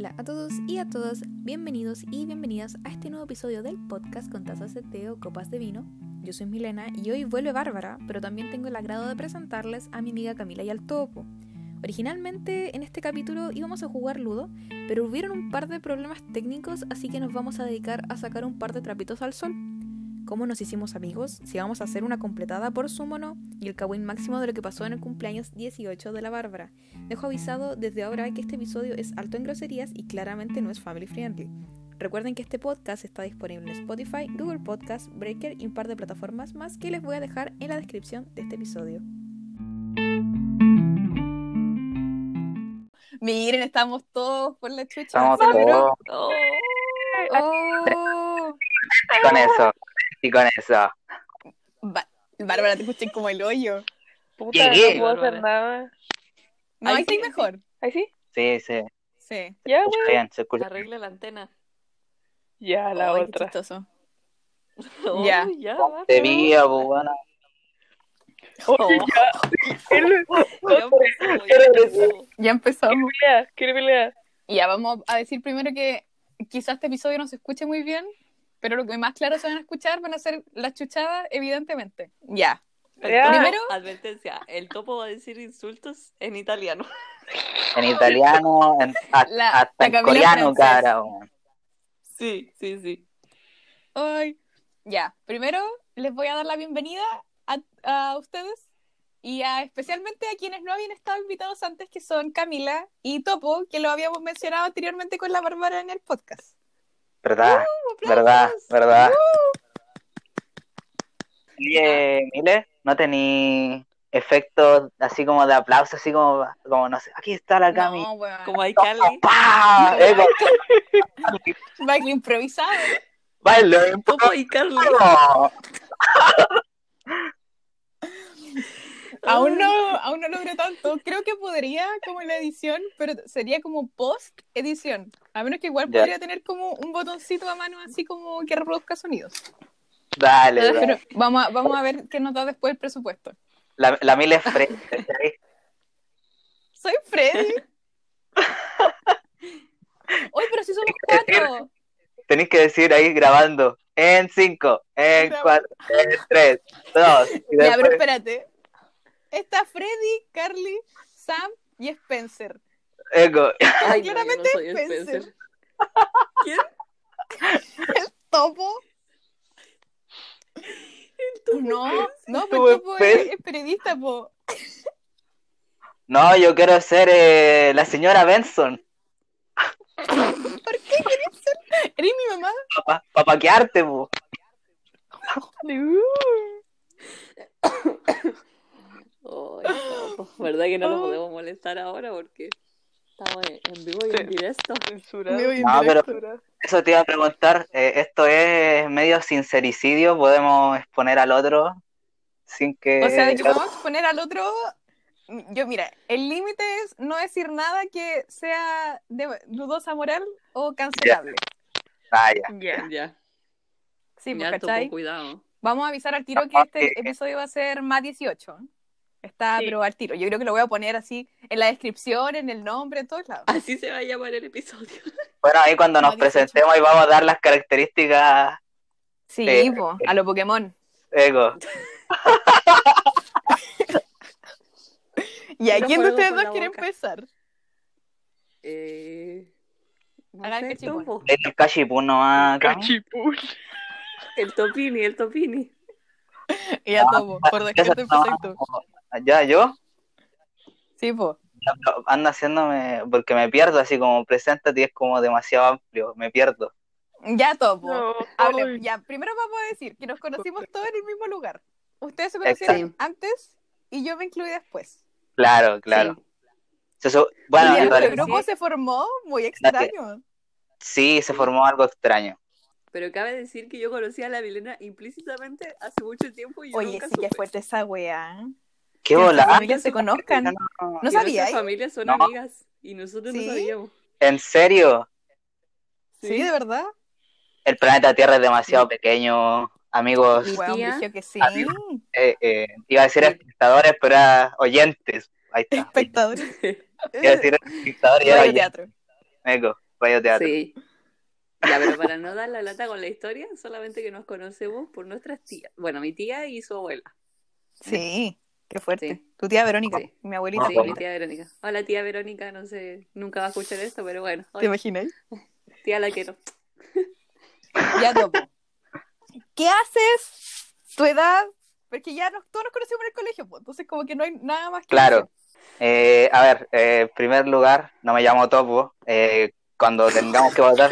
Hola a todos y a todas, bienvenidos y bienvenidas a este nuevo episodio del podcast con tazas de té o copas de vino. Yo soy Milena y hoy vuelve Bárbara, pero también tengo el agrado de presentarles a mi amiga Camila y al topo. Originalmente en este capítulo íbamos a jugar Ludo, pero hubieron un par de problemas técnicos, así que nos vamos a dedicar a sacar un par de trapitos al sol cómo nos hicimos amigos, si vamos a hacer una completada por Sumono y el cagüín máximo de lo que pasó en el cumpleaños 18 de la Bárbara. Dejo avisado desde ahora que este episodio es alto en groserías y claramente no es family friendly. Recuerden que este podcast está disponible en Spotify, Google Podcast, Breaker y un par de plataformas más que les voy a dejar en la descripción de este episodio. Miren, estamos todos por la chucha. Estamos todos. Oh, oh. con eso. Y con eso. Ba- Bárbara, te escuché como el hoyo. Puta, Llegué. no puedo hacer nada. No, Ahí ahí sí, sí mejor. ¿Ahí sí? Sí, sí. Sí. Ya, güey. bien, se escucha. Arregla la antena. Ya, la qué otra. chistoso. Oh, Ya. ya, Te vi. Oye, ya. Ya empezamos. pelear, quiere pelear. Ya vamos a decir primero que quizás este episodio no se escuche muy bien, pero lo que más claro se van a escuchar van a ser las chuchadas, evidentemente. Ya. Ya. Primero, Advertencia, el topo va a decir insultos en italiano. En italiano, en, a- La- hasta la en coreano, cara. Sí, sí, sí. ay, ya. Primero les voy a dar la bienvenida a, a ustedes y a, especialmente a quienes no habían estado invitados antes, que son Camila y Topo, que lo habíamos mencionado anteriormente con la Bárbara en el podcast. ¿Verdad? Uh, ¿Verdad? ¿Verdad? Oye, Mile, ¿no tení efectos así como de aplauso, así como, como no sé, aquí está la Cami. No, weón. Como hay Cali. Baile improvisado. baile, Topo y Carly. ¡Oh! Aún no, aún no logro tanto. Creo que podría como en la edición, pero sería como post edición. A menos que igual Ya. podría tener como un botoncito a mano así como que reproduzca sonidos. Dale, dale. Pero vamos a, vamos a ver qué nos da después el presupuesto. La, la Mile es ¿cachai? Soy Freddy. Oye, pero si somos cuatro. Tenéis que decir ahí grabando en 5, en. 4, en 3, 2. Y Ya, pero después, espérate. Está Freddy, Carly, Sam y Spencer. eco. Ay, no, yo no Claramente soy Spencer. Spencer. ¿Quién? ¿Topo? No, no, pero Topo es, Spencer. es periodista, po. No, yo quiero ser eh, la señora Benson. ¿Por qué querés ser? ¿Eres mi mamá? Para paquearte, po. Topo. ¿Verdad que no lo Oh. podemos molestar ahora porque estamos en vivo y en directo? Censurado. Vivo y en No, pero- directo. Eso te iba a preguntar. eh, esto es medio sincericidio. Podemos exponer al otro sin que. O sea, de que a exponer al otro. Yo, mira, el límite es no decir nada que sea de dudosa moral o cancelable. Ah, ya. Ya. Ya, Sí, pues, cuidado. Vamos a avisar al tiro que este episodio va a ser más 18. Está, Sí. pero al tiro. Yo creo que lo voy a poner así en la descripción, en el nombre, en todos lados. Así se va a llamar el episodio. Bueno, ahí cuando nos No, 18. presentemos y vamos a dar las características. Sí, Eh, po, a lo Pokémon. Eco. ¿Y a quién de ustedes por dos quiere empezar? Eh, no Hagan sé, cachipún. El cachipún nomás. Cachipún. El topini, el topini. Y a Topo, por descarto Eso no. empecé tú. Ya, yo. Sí, pero Anda haciéndome. Porque me pierdo, así como preséntate y es como demasiado amplio. Me pierdo. Ya, Topo. No, Hable- ya, primero vamos a decir que nos conocimos todos en el mismo lugar. Ustedes se conocieron Exacto. antes y yo me incluí después. Claro, claro. Sí. Se su- Bueno, y en el grupo se formó muy extraño. sí, se formó algo extraño. Pero cabe decir que yo conocí a la Milena implícitamente hace mucho tiempo y yo Oye, nunca sí que supe. fuerte esa weá. ¿Qué nuestras familias se conozcan. No, ¿No Que sabía? Nuestras familias son No. amigas y nosotros ¿Sí? no sabíamos. ¿En serio? Sí, de verdad. El planeta Tierra es demasiado pequeño. Amigos, Brigio que sí. eh, eh, iba a decir Sí. espectadores, pero era oyentes. Ahí está. Espectadores. Iba a decir espectadores y era teatro. Eco. radioteatro. Sí. Ya, pero para no dar la lata con la historia, solamente que nos conocemos por nuestras tías. Bueno, mi tía y su abuela. Sí, qué fuerte. Sí. Tu tía Verónica, Sí. mi abuelita. Sí, mi tía Verónica. Hola, tía Verónica, no sé, nunca va a escuchar esto, pero bueno. ¿Te imaginas? tía la quiero. Ya topo. ¿Qué haces? ¿Tu edad? Porque ya nos, todos nos conocemos en el colegio, pues, entonces como que no hay nada más que Claro. Eh, a ver, eh, en primer lugar, no me llamo Topo. Eh, cuando tengamos que votar,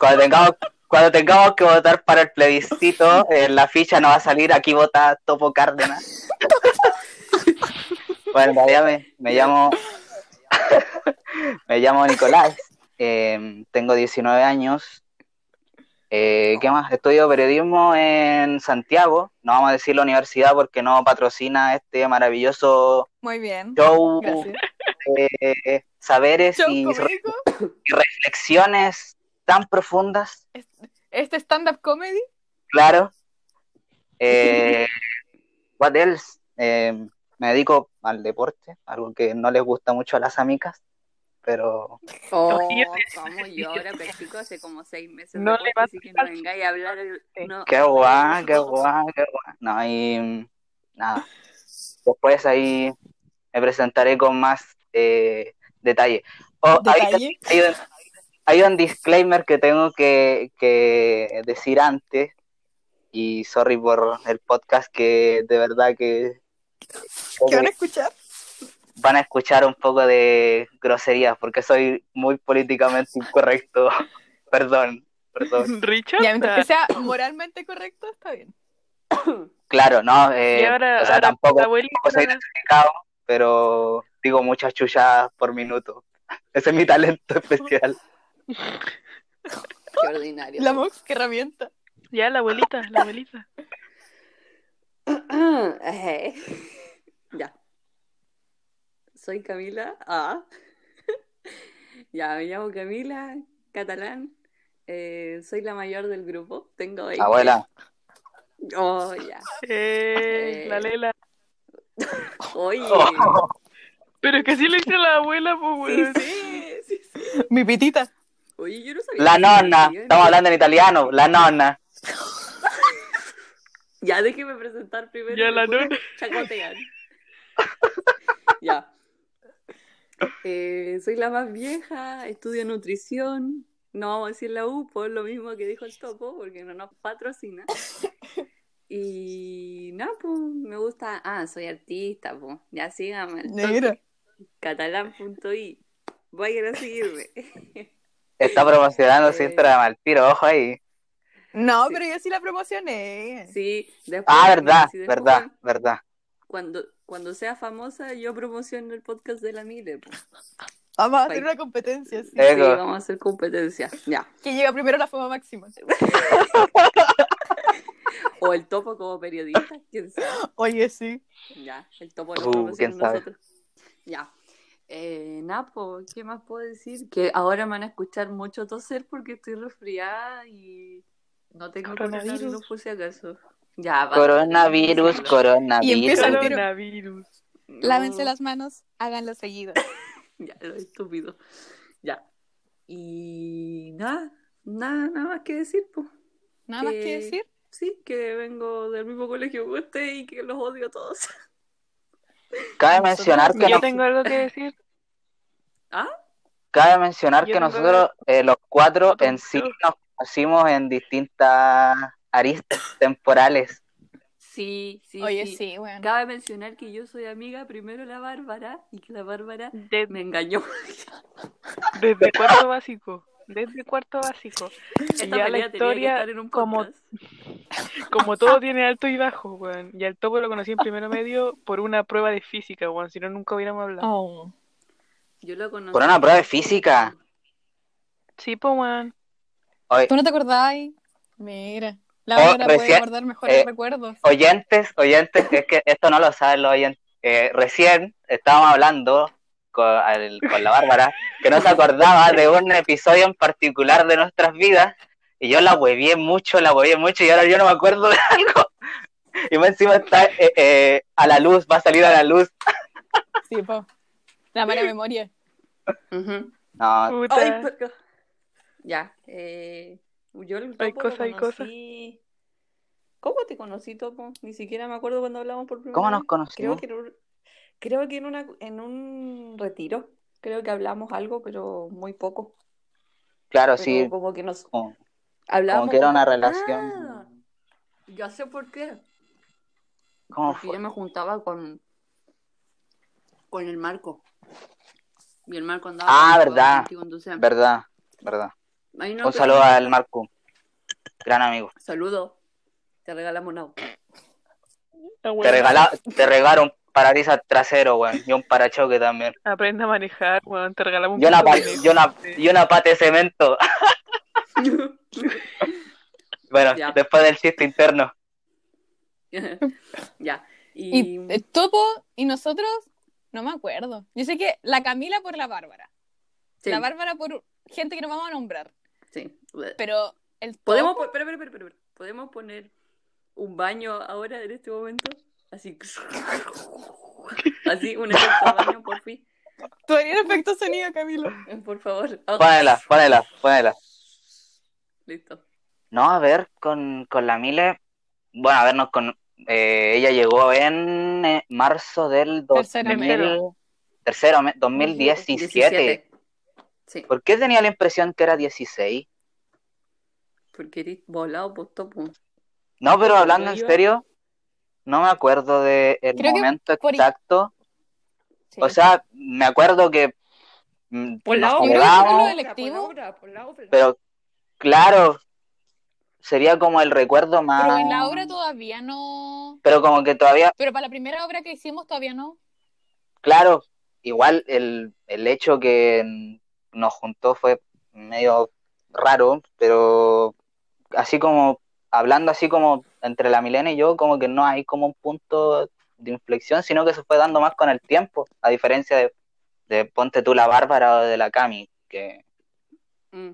cuando tengamos, cuando tengamos que votar para el plebiscito, en la ficha no va a salir aquí vota Topo Cárdenas. Bueno, me, me llamo me llamo Nicolás. eh, tengo 19 años. Eh, ¿Qué más? Estudio periodismo en Santiago. No vamos a decir la universidad porque no patrocina este maravilloso Muy bien. show Gracias. de saberes Show y, reflexiones tan profundas, este stand-up comedy. claro. Eh, what else? Eh, me dedico al deporte, algo que no les gusta mucho a las amigas, pero Oh, yo ahora practico hace como seis meses. No le así que no vengáis a hablar. no. qué guay, qué guay, qué guay. No, y mm, nada. Después ahí me presentaré con más eh, detalle. Oh, hay un, hay un disclaimer que tengo que, que decir antes y sorry por el podcast que de verdad que ¿Qué van a escuchar? van a escuchar un poco de groserías porque soy muy políticamente incorrecto. perdón, perdón. Richard. Ya, mientras que sea moralmente correcto, está bien. Claro, no, eh, Y ahora, o sea, ahora tampoco, soy pero digo muchas chuchadas por minuto. Ese es mi talento especial. Qué ordinario. La Mox, qué herramienta. Ya, la abuelita, la abuelita. Eh, ya. Soy Camila. Ah. ya, me llamo Camila, catalán. Eh, soy la mayor del grupo. Tengo 20. Abuela, Oh, ya. Eh, Eh. la Lela. Oye. Oh. Pero es que sí le dice a la abuela, pues, Sí, sí, sí, sí. Mi pitita. Oye, yo no sabía. la nonna, estamos hablando en italiano, la nonna. Ya, déjeme presentar primero. Ya, la chacotean. ya. Eh, soy la más vieja, estudio nutrición. No vamos a decir la U por lo mismo que dijo el topo, porque no nos patrocina. Y nada, pues me gusta. Ah, soy artista, pues. Ya síganme. al toque. Mira. Catalán.i. Vayan a seguirme. Está promocionando Eh. al tiro, ojo ahí. No, Sí. pero yo sí la promocioné. Sí, después. Ah, verdad, después, verdad, verdad. Cuando, cuando sea famosa, yo promociono el podcast de la Mile. pues. Vamos a hacer una competencia, sí. Sí, vamos a hacer competencia. Ya. Que llega primero a la fama máxima. O el topo como periodista, quién sabe. Oye, sí. Ya, el topo Uh, lo quién sabe. nosotros. Ya. Eh, Napo, ¿qué más puedo decir? Que ahora me van a escuchar mucho toser porque estoy resfriada y no tengo Coronavirus. por si acaso. Ya, va. Coronavirus, Y coronavirus. empieza. Coronavirus. No, Lávense las manos, háganlo seguido. Ya, lo estúpido. Ya. Y nada, nada, nada más que decir, pues. Nada más que decir. Sí, que vengo del mismo colegio que usted y que los odio a todos. Cabe mencionar que Yo nos- tengo algo que decir. ¿Ah? cabe mencionar Yo que nosotros eh, los cuatro en sí nos conocimos en distintas aristas temporales. Sí, sí, Oye, sí. sí, bueno. Cabe mencionar que yo soy amiga primero la Bárbara y que la Bárbara De- me engañó. desde cuarto básico. Desde cuarto básico. Esta ya la pelea tenía que historia, estar en un como-. Como todo tiene alto y bajo, weón. Y al topo lo conocí en primero medio por una prueba de física, weón. Si no, nunca hubiéramos hablado. Oh. Yo lo conocí. Por una prueba de física. Sí, pues, weón. Oye, ¿Tú no te acordáis? Mira. La Oh, Bárbara puede recién- guardar mejores eh, recuerdos. oyentes, oyentes, es que esto no lo saben los oyentes. Eh, recién estábamos hablando con, al- con la Bárbara que no se acordaba de un episodio en particular de nuestras vidas y yo la huevié mucho, la huevié mucho y ahora yo no me acuerdo de algo. Y más encima está eh, eh, a la luz, va a salir a la luz. Sí, po. La mala memoria. Ujú. No, Puta. Ay, pero- Ya. Eh, yo el Hay topo lo cosa, hay cosa. conocí- ¿Cómo te conocí, Topo? Ni siquiera me acuerdo cuando hablamos por primera ¿Cómo nos vez. Creo conocimos? que en un, creo que en, una, en un retiro. Creo que hablamos algo, pero muy poco. Claro, Pero sí. como que nos Como, hablábamos. como que era una poco. relación. Ah, ya sé por qué. ¿Cómo Porque fue? yo me juntaba con, con el Marco. Y el Marco andaba Ah, verdad. contigo, entonces, Verdad, verdad. Un saludo al Marco. Gran amigo. Saludo. Te regalamos un auto. Ah, Te, regala, te regalo un parabrisas trasero, weón. Y un parachoque también. Aprende a manejar, weón. Te regalamos un Y una, puto pa- conejo. y una, y una pata de cemento. Bueno, Ya. después del chiste interno. ya. Y Y, el Topo y nosotros, no me acuerdo. Yo sé que la Camila por la Bárbara. sí, La Bárbara por gente que no vamos a nombrar. Sí. Pero el Topo... ¿Podemos, po- espera, espera, espera. ¿Podemos poner un baño ahora en este momento? Así. Así, un efecto de baño, por fin. Tú harías efecto sonido, Camilo. Por favor. Ah, Pónela, pónela, pónela. Listo. No, a ver, con, con la Mile. Bueno, a vernos con. eh, ella llegó en eh, marzo del Tercero 2000, medio. tercero, me- 2017. Sí, ¿Por qué tenía la impresión que era 16? porque eres volado por topo. No, pero hablando en serio, no me acuerdo del momento por- exacto. Sí. O sea, me acuerdo que mm, Por nos obra. pero claro, sería como el recuerdo más. Pero en la obra todavía no... Pero como que todavía, Pero para la primera obra que hicimos todavía no. claro, igual el, el hecho que nos juntó fue medio raro, pero así como hablando así como entre la Milena y yo, como que no hay como un punto de inflexión, sino que se fue dando más con el tiempo, a diferencia de, de ponte tú la Bárbara o de la Cami, que, Mm.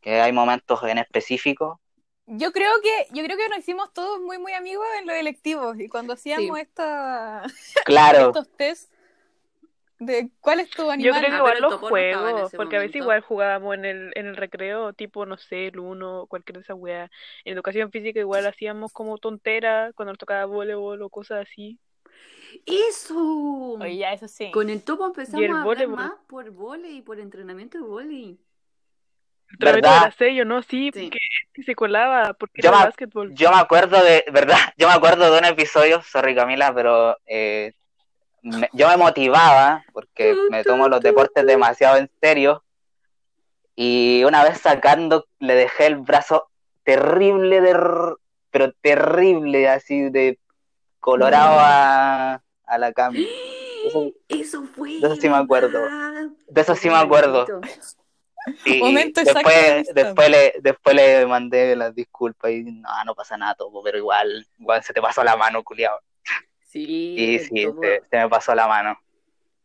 que hay momentos en específico. Yo creo que yo creo que nos hicimos todos muy muy amigos en los electivos y cuando hacíamos Sí. esta, Claro, estos test de cuál es tu Yo animal. creo que Ah, igual los no juegos, porque a veces igual jugábamos en el, en el recreo, tipo, no sé, el uno, cualquier de esas weas. En educación física igual hacíamos como tonteras cuando nos tocaba voleibol o cosas así. ¡Eso! Oye, ya eso sí. Con el topo empezamos Y el a hablar voleibol. más por volei y por entrenamiento de volei. El tratamiento ¿Verdad? era sello, ¿no? Sí, Sí. porque que se colaba, porque Yo era me- básquetbol. yo me acuerdo de, ¿verdad? Yo me acuerdo de un episodio, sorry Camila, pero eh, me- yo me motivaba porque me tomo los deportes demasiado en serio y una vez sacando le dejé el brazo terrible de, pero terrible así de colorado a, a la Cami. Eso- Eso fue. de eso sí me acuerdo. De eso sí me acuerdo. Y Momento después, después le, después le mandé las disculpas y no, no pasa nada, Topo, pero igual, igual se te pasó la mano, culiao. Sí, Y sí, se, se me pasó la mano.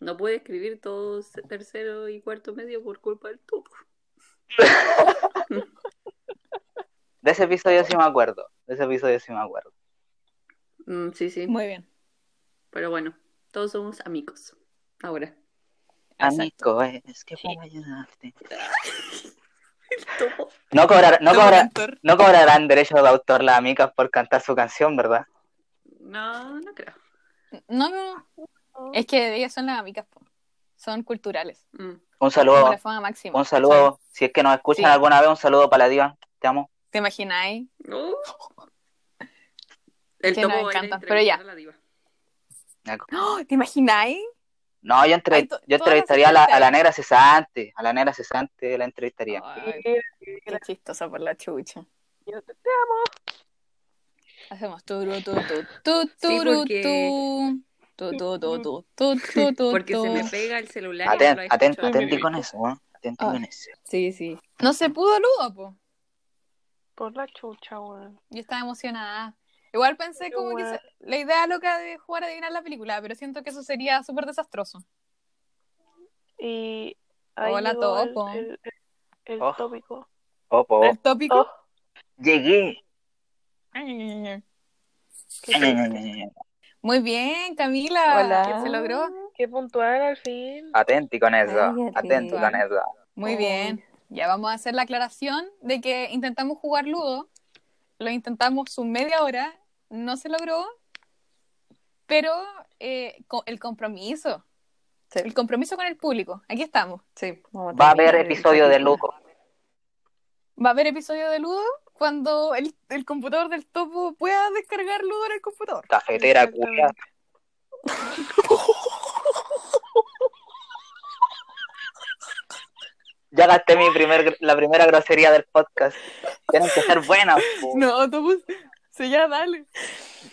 no puede escribir todo se- tercero y cuarto medio por culpa del topo. De ese episodio sí me acuerdo. De ese episodio sí me acuerdo. Mm, sí, sí. Muy bien. Pero bueno, todos somos amigos. Ahora. Amigo, es que puedo ayudarte. No, cobrar, no, cobrar, no cobrarán derechos de autor las amigas por cantar su canción, ¿verdad? No, no creo. No, no, no. Es que ellas son las amigas, po. son culturales. Mm. Un saludo, máxima. un saludo. Si es que nos escuchan Sí. alguna vez, un saludo para la diva. Te amo. ¿Te imagináis? Uh. El Que topo nos encanta, pero ya. la diva. ¡Oh! ¿Te imagináis? No, yo, entre- Ay, yo entrevistaría a la, a la negra cesante. A la negra cesante la entrevistaría. Ay, qué chistosa por la chucha. Yo te, te amo. Hacemos turu, tu, tu, tu, Sí, turu, porque- tu. Tu, tu, tu, tu, tu, tu, tu, Porque se me pega el celular. y no Aten, lo aten, escucho. atenti con eso, ¿eh? Atenti Ah. con eso. Sí, sí. No se pudo ludo, po. Por la chucha, weón. Yo estaba emocionada. Igual pensé como que la idea loca de jugar a adivinar la película, pero siento que eso sería súper desastroso. Y ahí Hola, topo. el, el, el Oh. tópico. Opo, El tópico. Oh, llegué. Qué Muy bien, Camila. Hola. Se logró. Qué puntual al fin. Atenti con eso. Atenti con eso. Muy Oh. bien. Ya vamos a hacer la aclaración de que intentamos jugar Ludo. Lo intentamos un media hora, no se logró, pero eh, co- el compromiso, Sí, el compromiso con el público, aquí estamos. sí, Va a haber episodio de. Luco. Va a haber episodio de Ludo cuando el, el computador del topo pueda descargar Ludo en el computador. Cafetera, culia. Ya gasté mi primer, la primera grosería del podcast. Tienen que ser buenas. po. No, topo, sí, ya, dale.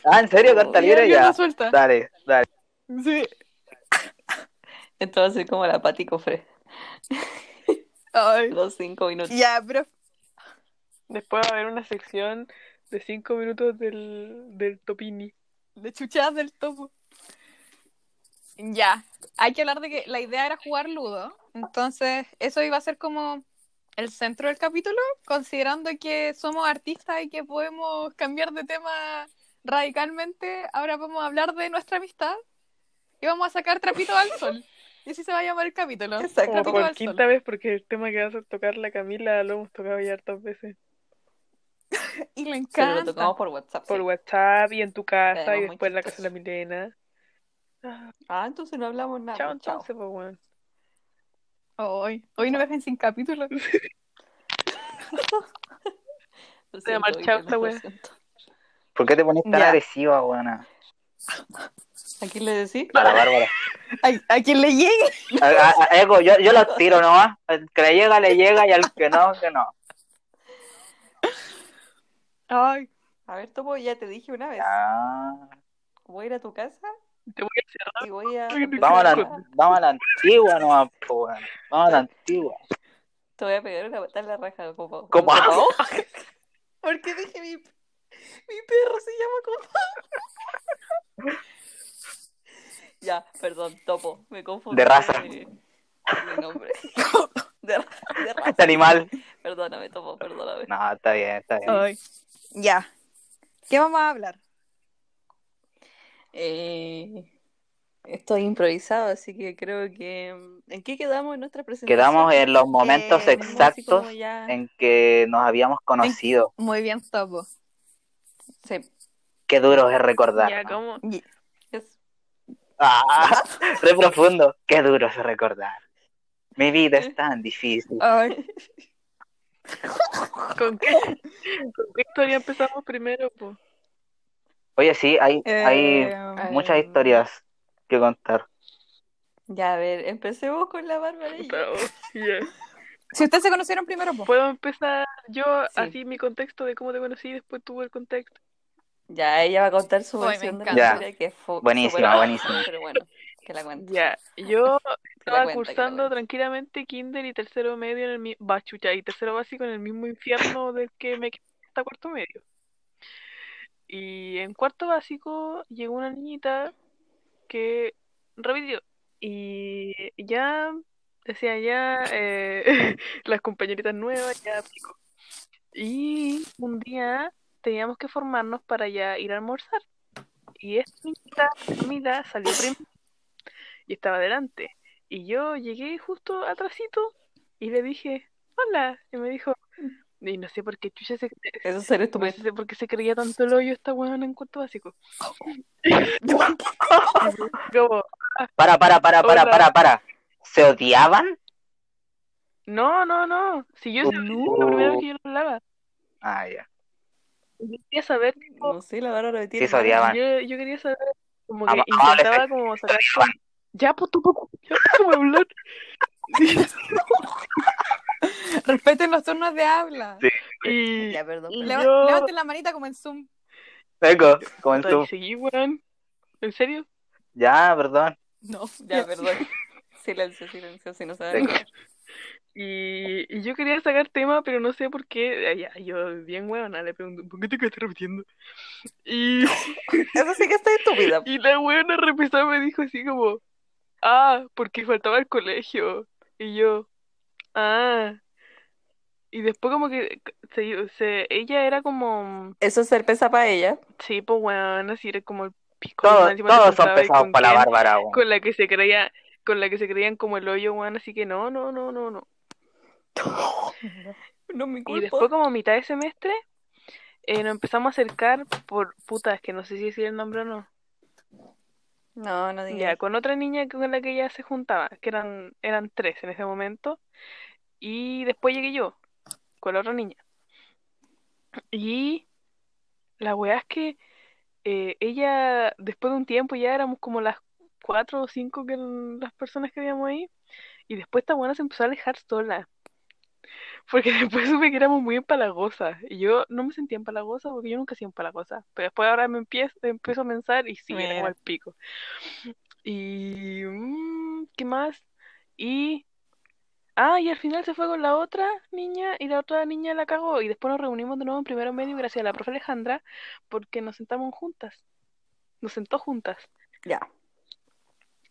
Ah, ¿en serio? Carta libre ya, ya. Dale, dale. Sí. Esto va a ser como la Pati Cofre. Ay. Los cinco minutos. Ya, pero Después va a haber una sección de cinco minutos del, del Topini. de chuchadas del topo. Ya, hay que hablar de que la idea era jugar Ludo, entonces eso iba a ser como el centro del capítulo, considerando que somos artistas y que podemos cambiar de tema radicalmente, ahora vamos a hablar de nuestra amistad y vamos a sacar trapito al sol. Y así se va a llamar el capítulo. Exacto. Como por quinta sol. vez, porque el tema que vas a tocar la Camila lo hemos tocado ya hartas veces. Y le Pero lo encanta. tocamos por WhatsApp. Por sí. WhatsApp y en tu casa y después en la casa de la Milena. Ah, entonces no hablamos nada. chao, pues, chao. entonces, pues. Hoy, hoy no me dejen sin capítulo. Lo Se siento, chao Vicky, esta lo wea. ¿Por qué te pones tan Ya. agresiva, buena? ¿A quién le decís? A la Bárbara. A, a quien le llegue. A, a- a Ego, yo, yo los tiro nomás. El que le llega, le llega y al que no, que no. Ay, A ver, Topo, ya te dije una vez. Ah, Voy a ir a tu casa Te voy a cerrar. y voy a. vamos, a la, vamos a la antigua nomás, po. Vamos a la antigua. Te voy a pegar una patada en la raja, Copo. ¿Cómo? ¿Copo? ¿Por qué dije mi, mi perro se llama Copo? ya, perdón, Topo, me confundí. De raza. De nombre. De, ra- de raza. Este animal. Perdóname, Topo, perdóname. No, está bien, está bien. ay. Ya. ¿Qué vamos a hablar? Eh, estoy improvisado, así que creo que. ¿En qué quedamos en nuestra presentación? Quedamos en los momentos Eh, exactos ya- en que nos habíamos conocido. Muy bien, Topo. Sí, Qué duro es recordar. Ya, ¿no? ¿cómo? es- Ah, re profundo. Qué duro es recordar. Mi vida es tan difícil. Ay. ¿Con qué, ¿Con qué historia empezamos primero, pues? Oye, sí, hay, hay Eh, muchas historias que contar. Ya, a ver, empecemos con la Bárbara. y. Si ustedes se conocieron primero, po. ¿Puedo empezar yo Sí. así mi contexto de cómo te conocí y después tú el contexto? Ya, ella va a contar su versión de la historia que fue Buenísima, buenísima. Pero bueno, que la cuente. Ya, yo estaba cursando tranquilamente kinder y tercero medio en el mismo, bachucha, y tercero básico en el mismo infierno del que me quedé hasta cuarto medio. Y en cuarto básico llegó una niñita que repitió y ya decía ya eh, las compañeritas nuevas ya pico. Y un día teníamos que formarnos para ya ir a almorzar. Y esta niñita, Camila, salió primero y estaba delante. Y yo llegué justo atrasito y le dije, hola. Y me dijo, y no sé por qué chucha se, Eso será tu no sé por qué se creía tanto el hoyo esta weona en cuarto básico. Como, Para, para, para, para, Hola. para, para. ¿Se odiaban? no, no, no. Si yo es la primera vez que yo le hablaba. Ah, ya. Yo quería saber, tipo, No sé, la tiene Sí, se odiaban. yo, yo quería saber, como que intentaba fe- como sacar ya, pues tú, pues, ya, déjame hablar. Sí. Respeten los turnos de habla. Sí. Y, Ya, perdón. y perdón. Leva- yo, Levanten la manita como en Zoom. Eco, como en tú. seguí, weón. ¿En serio? Ya, perdón. No. Ya, perdón. Silencio, silencio, si no saben. Y, y yo quería sacar tema, pero no sé por qué. Ya, yo, bien huevona, le pregunto, ¿por qué te quedaste repitiendo? Y, Eso sí que está estúpida. y la huevona repesada me dijo así como, ah, porque faltaba el colegio. Y yo, ah. Y después como que se, se- ella era como, Eso es ser pesa para ella. sí, pues weón, así era como el pico. Todos, encima todos son pesados con para la quién- Bárbara, weón. Con la que se creía, con la que se creían como el hoyo, weón, así que no, no, no, no, no. No me Y después, como a mitad de semestre, eh, nos empezamos a acercar por putas, que no sé si decir el nombre o no. No, no Ya, digas. con otra niña con la que ella se juntaba, que eran, eran tres en ese momento. Y después llegué yo, con la otra niña. Y la weá es que eh, ella, después de un tiempo, ya éramos como las cuatro o cinco que eran las personas que habíamos ahí. Y después esta buena se empezó a alejar sola. Porque después supe que éramos muy empalagosas. Y yo no me sentía empalagosa porque yo nunca hacía empalagosa. Pero después ahora me empiezo, empiezo a pensar y sí, era Mira. al pico. Y... mm, ¿qué más? Y... Ah, y al final se fue con la otra niña y la otra niña la cagó. Y después nos reunimos de nuevo en primero medio gracias a la profe Alejandra porque nos sentamos juntas. Nos sentó juntas. Ya.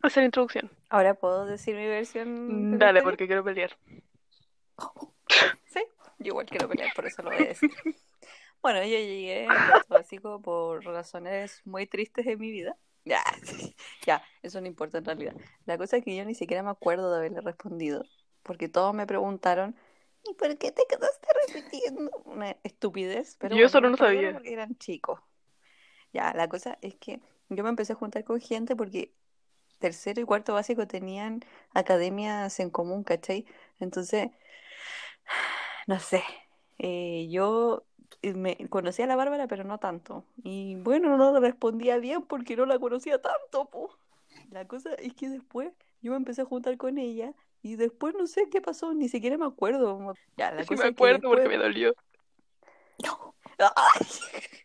La introducción. Ahora puedo decir mi versión. Dale, porque quiero pelear. Sí, yo igual quiero pelear, por eso lo voy a decir. Bueno, yo llegué a cuarto básico por razones muy tristes de mi vida. Ya, ya, eso no importa en realidad. La cosa es que yo ni siquiera me acuerdo de haberle respondido, porque todos me preguntaron, ¿y por qué te quedaste repitiendo? Una estupidez, pero Yo bueno, solo no sabía. Porque eran chicos. Ya, la cosa es que yo me empecé a juntar con gente porque tercero y cuarto básico tenían academias en común, ¿cachai? Entonces, no sé, eh, yo eh, me conocía a la Bárbara, pero no tanto. Y bueno, no respondía bien porque no la conocía tanto, po. La cosa es que después yo me empecé a juntar con ella y después no sé qué pasó, ni siquiera me acuerdo. Ya, la Sí cosa me es que acuerdo porque me después... dolió. ¡Ay!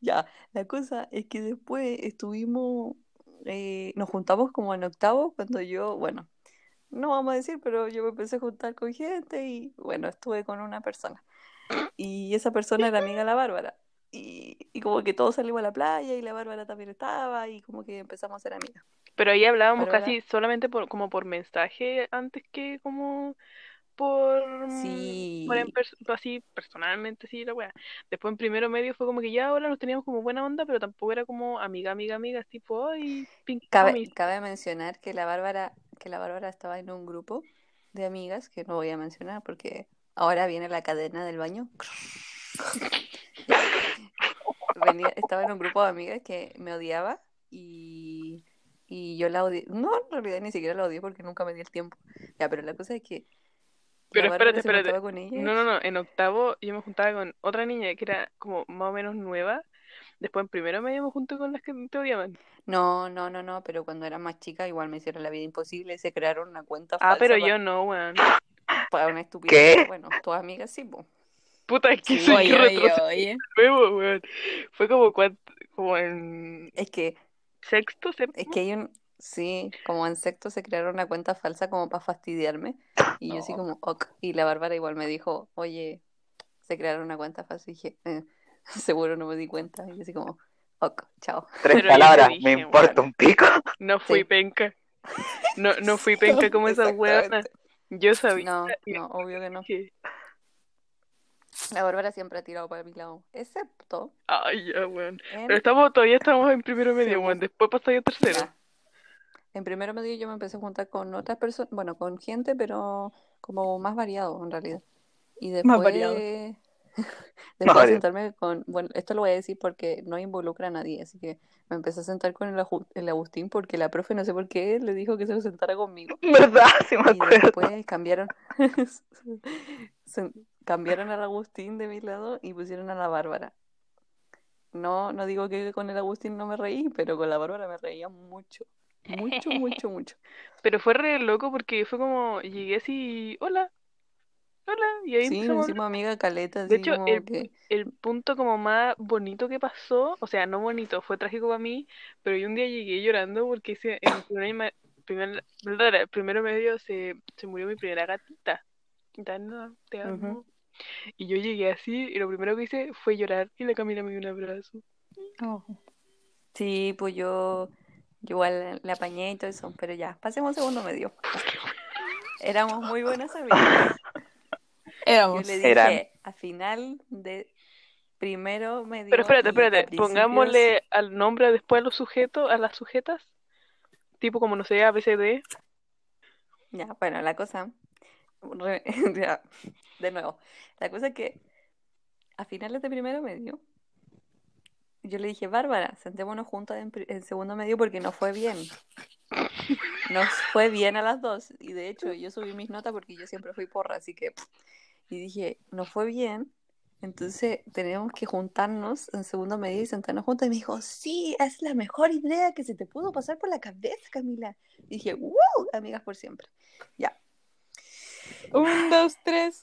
Ya, la cosa es que después estuvimos, eh, nos juntamos como en octavo, cuando yo, bueno, no vamos a decir, pero yo me empecé a juntar con gente y bueno, estuve con una persona. Y esa persona era amiga de la Bárbara. Y, y como que todos salimos a la playa y la Bárbara también estaba y como que empezamos a ser amigas. Pero ahí hablábamos casi solamente por, como por mensaje antes que como por, mm, Sí. por en pers- así personalmente, sí, la wea. Después en primero medio fue como que ya ahora nos teníamos como buena onda, pero tampoco era como amiga, amiga, amiga, tipo, ay, Pinky Cabe, Promise". cabe mencionar que la Bárbara, que la Bárbara estaba en un grupo de amigas que no voy a mencionar porque ahora viene la cadena del baño. Venía- estaba en un grupo de amigas que me odiaba y, y yo la odié. No, en realidad ni siquiera la odié porque nunca me di el tiempo. Ya, pero la cosa es que Pero espérate, espérate. juntaba con ella. No, no, no, en octavo yo me juntaba con otra niña que era como más o menos nueva. Después en primero me junté con las que te odiaban. No, no, no, no, pero cuando era más chica igual me hicieron la vida imposible y se crearon una cuenta Ah, falsa pero yo no, weón. para una estupidez. ¿Qué? Bueno, tus amigas sí, po. Puta, es que Sí, soy oye, retroceso oye. nuevo, weón. Fue como cuan- como en Es que sexto, Es séptimo. que hay un, sí, como en sexto se crearon una cuenta falsa como para fastidiarme y yo así como, ok, y la Bárbara igual me dijo, oye, se crearon una cuenta falsa y dije, "Eh, seguro no me di cuenta y yo así como, ok, chao. Tres Pero palabras, dije, me importa un pico. No fui Sí. penca. No, no fui penca como esa. Exactamente. Yo sabía No, no, obvio que no. que... La Bárbara siempre ha tirado para mi lado, excepto Ay, ya, weón. en, Pero estamos, todavía estamos en primero medio, Segundo. weón. Después pasé a tercero. ya. En primero medio yo me empecé a juntar con otras personas, bueno, con gente, pero como más variado en realidad. Y Más después, variado. después de sentarme con, bueno, esto lo voy a decir porque no involucra a nadie, así que me empecé a sentar con el, Agustín porque la profe, no sé por qué, le dijo que se lo sentara conmigo. ¿Verdad? Sí me Y acuerdo. después cambiaron, cambiaron al Agustín de mi lado y pusieron a la Bárbara. No, no digo que con el Agustín no me reí, pero con la Bárbara me reía mucho. Mucho, mucho, mucho. Pero fue re loco porque fue como, llegué así, hola, hola, y ahí Sí, nos hicimos amiga caleta, De así hecho, como el, que... el punto como más bonito que pasó, o sea, no bonito, fue trágico para mí, pero yo un día llegué llorando porque ese- en el primer, primer, el primero medio se, se murió mi primera gatita. Te amo. Y yo llegué así y lo primero que hice fue llorar y la Camila me dio un abrazo. Sí, pues yo, yo igual la apañé y todo eso, pero ya, pasemos al segundo medio. Éramos muy buenas amigas. Yo Éramos. le dije, Eran. a final de primero medio Pero espérate, espérate, pongámosle al nombre después a los sujetos, a las sujetas, tipo como no sé, ABCD. Ya, bueno, la cosa re- ya, de nuevo. La cosa es que a finales de primero medio, yo le dije, Bárbara, sentémonos juntas en, en segundo medio porque nos fue bien. Nos fue bien a las dos. Y de hecho, yo subí mis notas porque yo siempre fui porra, así que. Y dije, nos fue bien. Entonces tenemos que juntarnos en segundo medio y sentarnos juntas. Y me dijo, sí, es la mejor idea que se te pudo pasar por la cabeza, Camila. Y dije, wow, amigas por siempre. Ya, Un, dos, tres.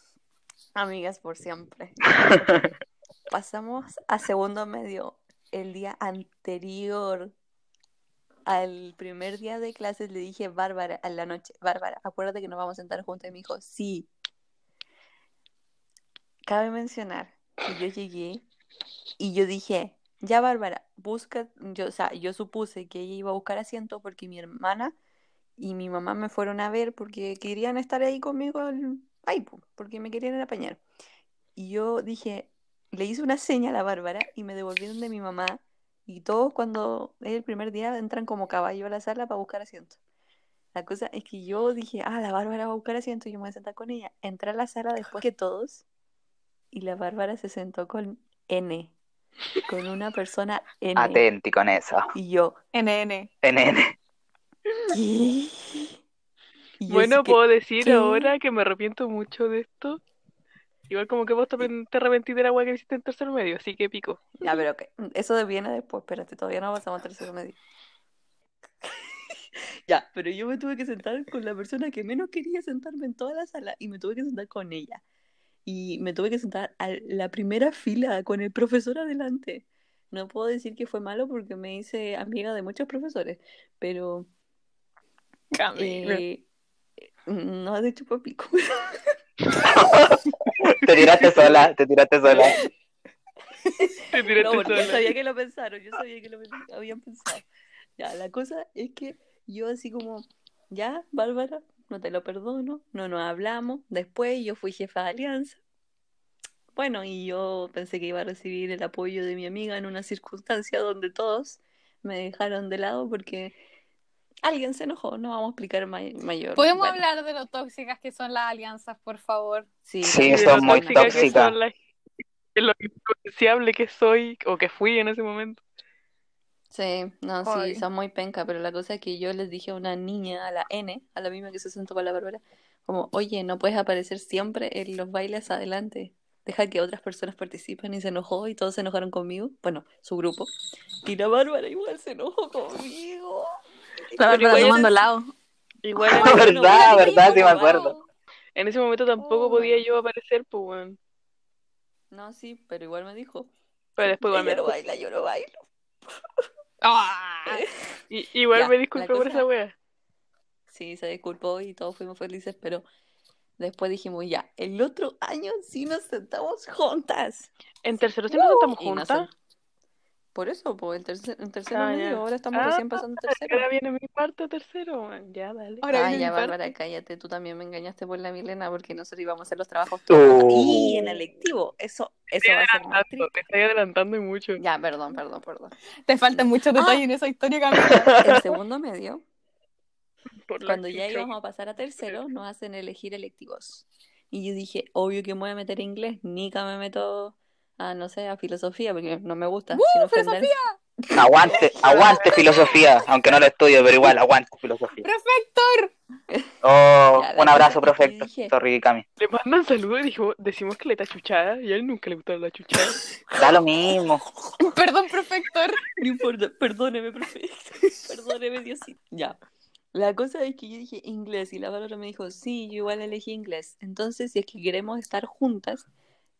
amigas por siempre. Pasamos a segundo medio el día anterior al primer día de clases. Le dije, Bárbara, a la noche, Bárbara, acuérdate que nos vamos a sentar juntas. Y me dijo, sí. Cabe mencionar que yo llegué y yo dije, ya Bárbara, busca, yo, o sea, yo supuse que ella iba a buscar asiento porque mi hermana y mi mamá me fueron a ver porque querían estar ahí conmigo, ahí, po, porque me querían apañar. Y yo dije, le hice una seña a la Bárbara y me devolvieron de mi mamá. Y todos cuando es el primer día entran como caballo a la sala para buscar asiento. La cosa es que yo dije, ah, la Bárbara va a buscar asiento, yo me voy a sentar con ella. Entré a la sala después que todos y la Bárbara se sentó con N, con una persona N. Atenti con eso. Y yo, NN. NN. Y Bueno, que, puedo decir ¿qué? ahora que me arrepiento mucho de esto. Igual como que vos te, te arrepentís de la weá que hiciste en tercer medio, así que pico. Ya, pero ok, eso viene después, espérate, todavía no pasamos a tercero medio. Ya, pero yo me tuve que sentar con la persona que menos quería sentarme en toda la sala y me tuve que sentar con ella. Y me tuve que sentar a la primera fila con el profesor adelante. No puedo decir que fue malo porque me hice amiga de muchos profesores, pero eh, no has hecho papico. Te tiraste sola, te tiraste sola. Te tiraste No, porque yo sabía que lo pensaron, yo sabía que lo habían pensado. Ya, la cosa es que yo así como, ya, Bárbara, no te lo perdono, no nos hablamos. Después yo fui jefa de alianza. Bueno, y yo pensé que iba a recibir el apoyo de mi amiga en una circunstancia donde todos me dejaron de lado porque alguien se enojó, no vamos a explicar may- mayor. ¿Podemos Bueno, hablar de lo tóxicas que son las alianzas, por favor? Sí, Sí, son lo muy tóxica las- lo influenciable que soy o que fui en ese momento. Sí, no, sí, son muy penca, pero la cosa es que yo les dije a una niña, a la N, a la misma que se sentó con la Bárbara, como, oye, no puedes aparecer siempre en los bailes adelante, deja que otras personas participen y se enojó y todos se enojaron conmigo, bueno, su grupo, y la Bárbara igual se enojó conmigo. La Bárbara tomando en- helado. Igual Ah, en, ese- verdad, verdad, sí me acuerdo. en ese momento tampoco Oh, podía bueno. yo aparecer, pues weón. No, sí, pero igual me dijo, Pero después igual me, no baila, yo no bailo. ¡Ah! y- igual Ya, me la disculpé por esa wea. Sí, se disculpó y todos fuimos felices, pero después dijimos, ya, el otro año sí nos sentamos juntas. En tercero sí nos sentamos Y no juntas. Por eso, pues el tercer, el tercero Ah, medio, ya. ahora estamos Ah, recién pasando tercero. Ahora viene mi parte tercero. Ya, dale. Ahora Ah, ya. Bárbara, cállate, tú también me engañaste por la Milena porque nosotros íbamos a hacer los trabajos todos. Oh. Y en electivo, eso, eso va a ser más te estoy adelantando y mucho. Ya, perdón, perdón, perdón. Te faltan muchos Ah. detalles en esa historia, Camila. El segundo medio, Por cuando ya íbamos a pasar a tercero, nos hacen elegir electivos. Y yo dije, obvio que me voy a meter inglés, nica me meto a, no sé, a filosofía, porque no me gusta. sin ofender. Aguante, aguante filosofía, aunque no lo estudio, pero igual, aguante filosofía. ¡Prefector! Oh, Ya, un abrazo, perfecto. Sorry, Cami. Le mandan saludos y dijo, decimos que le está chuchada y a él nunca le gustó la chuchada. Da lo mismo. Perdón, prefector. No importa, perdóneme, perfecto. Perdóneme, Diosito. Ya. La cosa es que yo dije inglés y la Bárbara me dijo, sí, yo igual elegí inglés. Entonces, si es que queremos estar juntas,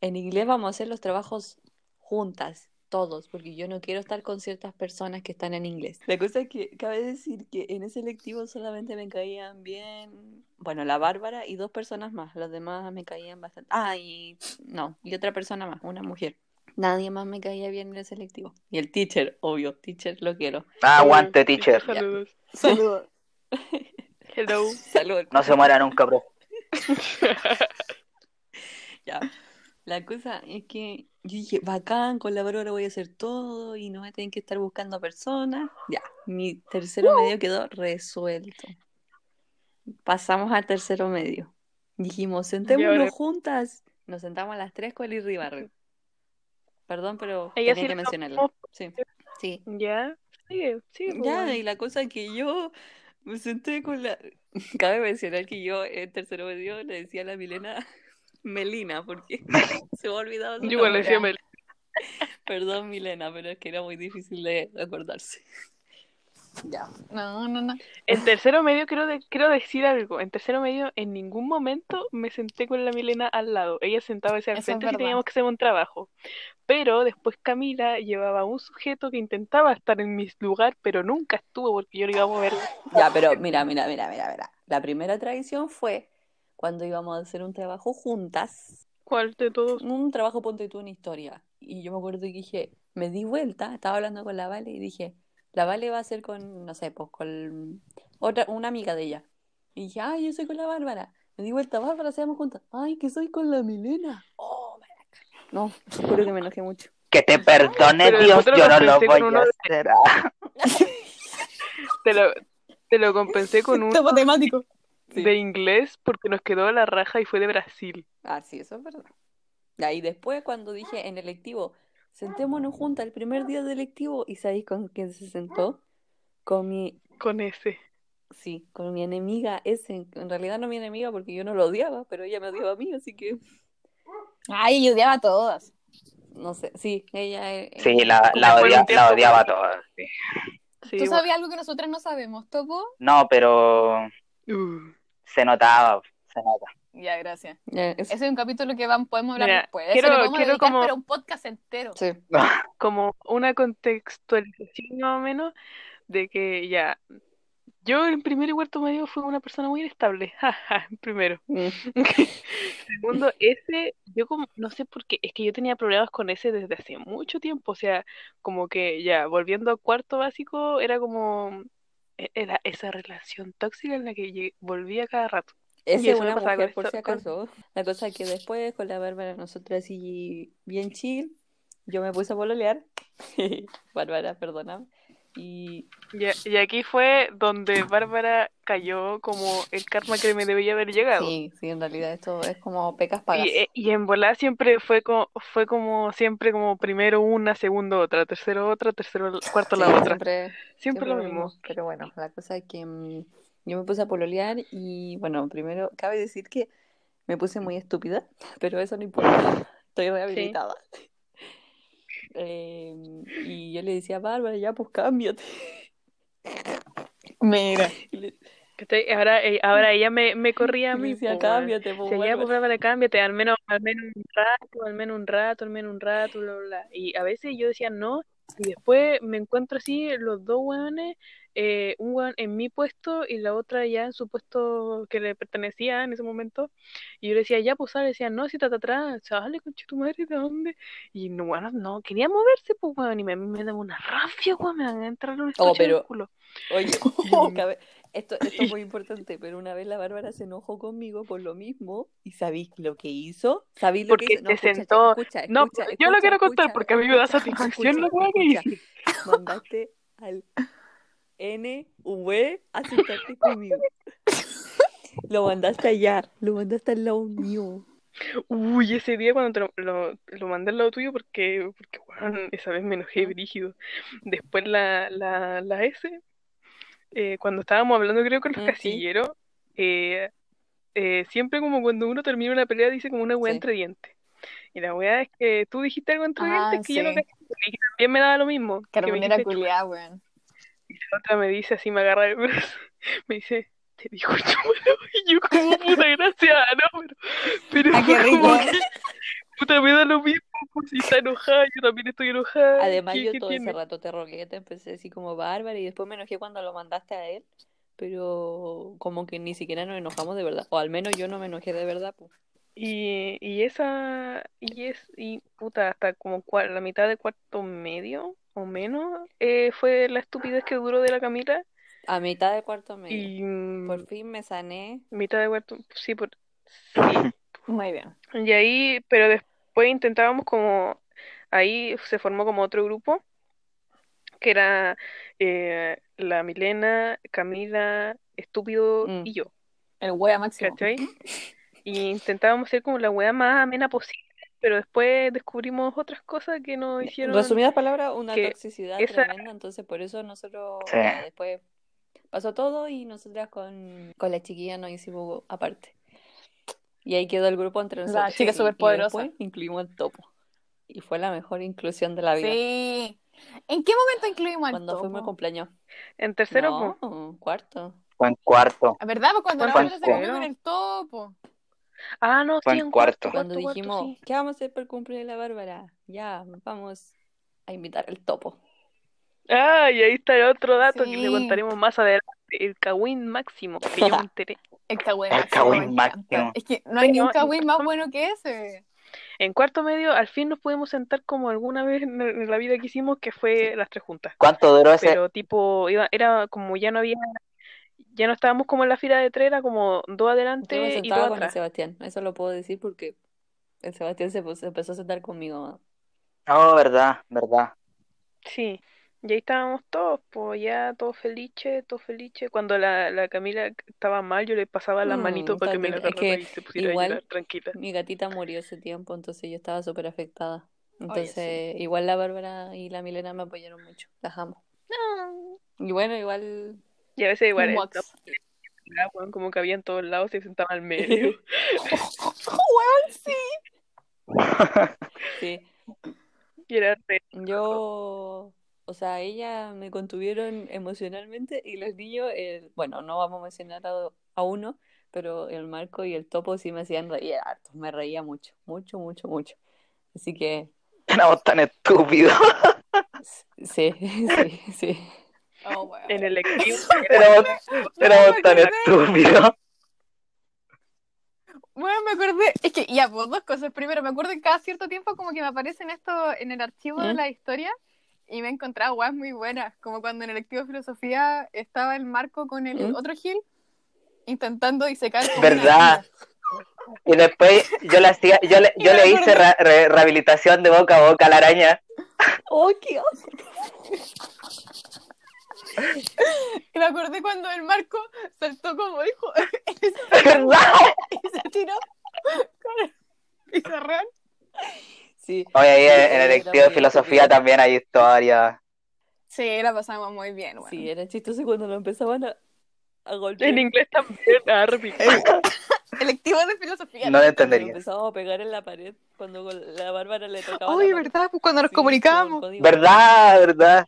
en inglés vamos a hacer los trabajos juntas, todos, porque yo no quiero estar con ciertas personas que están en inglés. La cosa es que cabe decir que en ese lectivo solamente me caían bien, bueno, la Bárbara y dos personas más, los demás me caían bastante. Ah, y no, y otra persona más, una mujer. Nadie más me caía bien en el selectivo. Y el teacher, obvio, teacher lo quiero. Aguante, teacher. Saludos. Saludos. Hello. Salud. No se muera nunca, bro. Ya. La cosa es que yo dije, bacán, con la Bárbara voy a hacer todo y no me tienen que estar buscando personas. Ya, mi tercero medio quedó resuelto. Pasamos al tercero medio. Dijimos, sentémonos juntas. Nos sentamos a las tres con el Ribarre. Perdón, pero Ella tenía sí que la mencionarlo. tomó. Sí. Sí. Ya, sigue, sigue. pues, Ya, bueno. y la cosa que yo me senté con la... Cabe mencionar que yo en tercero medio le decía a la Milena Melina, porque se me ha olvidado Yo igual decía Mel. Perdón, Milena, pero es que era muy difícil de acordarse. Ya. No, no, no. En tercero medio quiero, de- quiero decir algo. En tercero medio en ningún momento me senté con la Milena al lado. Ella sentaba hacia el frente verdad. teníamos que hacer un trabajo. Pero después Camila llevaba un sujeto que intentaba estar en mi lugar, pero nunca estuvo porque yo lo iba a mover. Ya, pero mira, mira, mira, mira, mira. La primera tradición fue cuando íbamos a hacer un trabajo juntas, ¿Cuál de todos? un trabajo ponte tú en historia. Y yo me acuerdo que dije, me di vuelta, estaba hablando con la Vale y dije, la Vale va a ser con, no sé, pues con otra, una amiga de ella. Y dije, ay, yo soy con la Bárbara. Me di vuelta, Bárbara, seamos juntas. Ay, que soy con la Milena. Oh, me la cagué. No, juro que me enojé mucho. Que te perdone Pero Dios, yo no lo compensé voy con a hacer. Te lo, te lo compensé con un Topo temático. Sí. de inglés porque nos quedó la raja y fue de Brasil. Ah, sí, eso es verdad. Y después cuando dije en el lectivo, sentémonos juntas el primer día del lectivo, ¿y sabéis con quién se sentó? Con mi, Con ese. sí, con mi enemiga ese. En realidad no mi enemiga porque yo no lo odiaba, pero ella me odiaba a mí, así que Ay, yo odiaba a todas. no sé. Sí, ella eh, Sí, eh, la, la, odia- la odiaba a todas. sí. Sí, ¿Tú sabías algo que nosotras no sabemos, Topo? No, pero Uh, se notaba, se nota. Ya, gracias. Ese es un capítulo que van, podemos hablar Mira, después. quiero- podemos quiero dedicar, como- pero un podcast entero. sí. como una contextualización más o menos de que ya yo en primero y cuarto medio fui una persona muy inestable, jaja, en primero. Mm. Segundo, ese, yo como, no sé por qué, es que yo tenía problemas con ese desde hace mucho tiempo, o sea, como que ya, volviendo a cuarto básico, era como, era esa relación tóxica en la que volvía cada rato. Esa Y es una mujer, por si con- acaso. La cosa es que después con la Bárbara, nosotras así bien chill, yo me puse a pololear. Bárbara, perdóname. Y Y, y aquí fue donde Bárbara cayó como el karma que me debía haber llegado. sí, sí, en realidad esto es como pecas pagas. Y, eh, y en volar siempre fue como, fue como siempre como primero una, segundo otra, tercero otra, tercero cuarto Sí, la otra. siempre, Siempre lo mismo. Pero bueno, la cosa es que mm, yo me puse a pololear y bueno, primero cabe decir que me puse muy estúpida, pero eso no importa. Estoy rehabilitada. Eh, y yo le decía Bárbara, ya pues cámbiate. Mira. Y le, ¿Cachai? Ahora, eh, ahora ella me, me corría a mí. decía, po, weón. cámbiate, pues Si ya, pues, Bárbara". Bárbara, cámbiate, al menos, al menos un rato, al menos un rato, al menos un rato, bla, bla, bla. Y a veces yo decía no, y después me encuentro así, los dos hueones, eh, un hueón en mi puesto y la otra ya en su puesto que le pertenecía en ese momento. Y yo le decía, ya, pues sale, decía, no, si está atrás, sale, concha tu madre, ¿de dónde? Y no, bueno, no, quería moverse, pues, weón, y me, me daba una rabia, weón, me van a entrar un Oh, en pero-. Oye, cabe- esto, esto es muy importante, pero una vez la Bárbara se enojó conmigo por lo mismo y ¿sabéis lo que hizo? ¿Sabéis lo Porque que hizo? te escucha, sentó- escucha, No, escucha, yo lo quiero contar porque a mí me da satisfacción lo que escucha. Mandaste al NV a sentarte conmigo. Lo mandaste allá, lo mandaste al lado mío. Uy, ese día cuando te lo, lo, lo mandé al lado tuyo porque, porque weón, esa vez me enojé brígido. Después la, la, la S, eh, cuando estábamos hablando creo con los Mm, sí. casilleros, eh, eh, siempre como cuando uno termina una pelea dice como una weá Sí. entre dientes. Y la weá es que tú dijiste algo entre Ah, dientes que yo no caché, y también me daba lo mismo. Carbonera culiada, weón. y la otra me dice así, me agarra el brazo, me dice, te dijo y yo como puta gracia, no, pero, pero Ah, qué rico. que, puta, me da lo mismo, si está enojada, yo también estoy enojada, Además, ¿qué- yo qué todo tiene? ese rato te rogué, te empecé así como bárbara y después me enojé cuando lo mandaste a él, pero como que ni siquiera nos enojamos de verdad, o al menos yo no me enojé de verdad, pues. Y, y esa, y es, y puta, hasta como cua- la mitad de cuarto medio o menos, eh, fue la estupidez que duró de la Camila, A mitad de cuarto medio. y Por fin me sané. mitad de cuarto, sí, por, sí, Muy bien. Y ahí, pero después intentábamos como, ahí se formó como otro grupo, que era eh, la Milena, Camila, Estúpido Mm. y yo, El wea máximo. ¿cachai? y intentábamos hacer como la weá más amena posible, pero después descubrimos otras cosas que nos hicieron... Resumidas palabras, una toxicidad esa- tremenda, entonces por eso nosotros Sí. ya, después pasó todo y nosotras con, con la chiquilla nos hicimos aparte. Y ahí quedó el grupo entre La nosotros. chica Y- superpoderosa. Incluimos el topo. Y fue la mejor inclusión de la vida. Sí. ¿En qué momento incluimos al Cuando fuimos al topo? cumpleaños. En tercero. No, cuarto. Fue en cuarto. ¿A ¿Verdad? Pues cuando la se comió con el topo. Ah, no, Fue sí, en cuarto. Cuando cuarto, cuarto, dijimos, sí. ¿qué vamos a hacer por el cumpleaños de la Bárbara? Ya, vamos a invitar al topo. Ah, y ahí está el otro dato que le contaremos más adelante, el Kawin máximo, que yo me enteré. El cagüín El encanta. máximo. Es que no hay ni un cagüín más bueno que ese. En cuarto medio, al fin nos pudimos sentar como alguna vez en la vida que hicimos, que fue las tres juntas. ¿Cuánto duró ese? Pero tipo, iba, era como ya no había, ya no estábamos como en la fila de tres, era como dos Yo me adelante y sentaba dos con el. Sebastián, eso lo puedo decir porque el Sebastián se, se empezó a sentar conmigo. Oh, verdad, verdad. Sí, y ahí estábamos todos, pues ya todos felices, todos felices. Cuando la, la Camila estaba mal, yo le pasaba las Mm, manitos para que me la también, es agarrara que y se pusiera a igual- llorar tranquila. Mi gatita murió ese tiempo, entonces yo estaba súper afectada. Entonces, igual la Bárbara y la Milena me apoyaron mucho, las amo. Y bueno, igual Y a veces igual, estaba, weón, como que había en todos lados, se sentaba al medio. Weón, sí. sí, Y era re- yo, o sea, ella me contuvieron emocionalmente y los niños, eh, bueno, no vamos a mencionar a, a uno, pero el Marco y el Topo sí me hacían reír harto, me reía mucho, mucho, mucho, mucho. Así que Éramos tan estúpidos. sí, sí, sí. Oh, weón. en el lectivo. Éramos, éramos tan acordé. estúpidos. Bueno, me acordé, es que ya, pues dos cosas. Primero, me acuerdo que cada cierto tiempo como que me aparecen esto en el archivo de la historia y me he encontrado weas muy buenas, como cuando en el lectivo de filosofía estaba el Marco con el ¿Mm? otro Gil intentando disecar ¿Verdad? Y después yo le hacía, yo le, yo le hice acordé. ra- re- rehabilitación de boca a boca a la araña. ¡Oh, qué! Y me acordé cuando el Marco saltó como hijo ¿Verdad? y se tiró con el pizarrón. Sí. Oye, en el era lectivo de filosofía estúpido. también hay historias. Sí, la pasamos muy bien, weón. Sí, era chistoso cuando lo empezaban a, a golpear. En inglés también, ah, repito. El lectivo de filosofía. No lo entendería. empezábamos a pegar en la pared cuando la Bárbara le tocaba pared. ¿verdad? Pues cuando nos Sí, comunicábamos. ¿Verdad? ¿Verdad?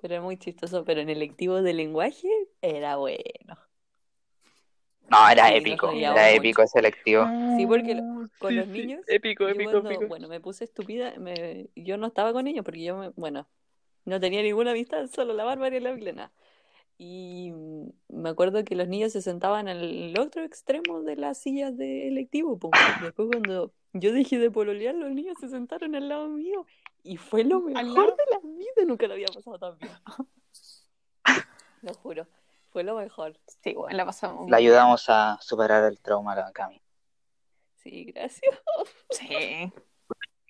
Pero era muy chistoso, pero en el lectivo de lenguaje era bueno. No, era Sí, épico. Era mucho. épico ese lectivo. Sí, porque lo- con Sí, los sí, niños, Épico, yo épico, cuando, épico. bueno, me puse estúpida, me- yo no estaba con ellos porque yo, me- bueno, no tenía ninguna amistad, solo la Bárbara y la Milena. Y mm, me acuerdo que los niños se sentaban en el otro extremo de las sillas de electivo. Después cuando yo dejé de pololear, los niños se sentaron al lado mío. Y fue lo mejor lado? de la vida, nunca lo había pasado tan bien. Lo juro, fue lo mejor. Sí, bueno, la pasamos. La ayudamos a superar el trauma a la Cami. Sí, gracias. Sí. Me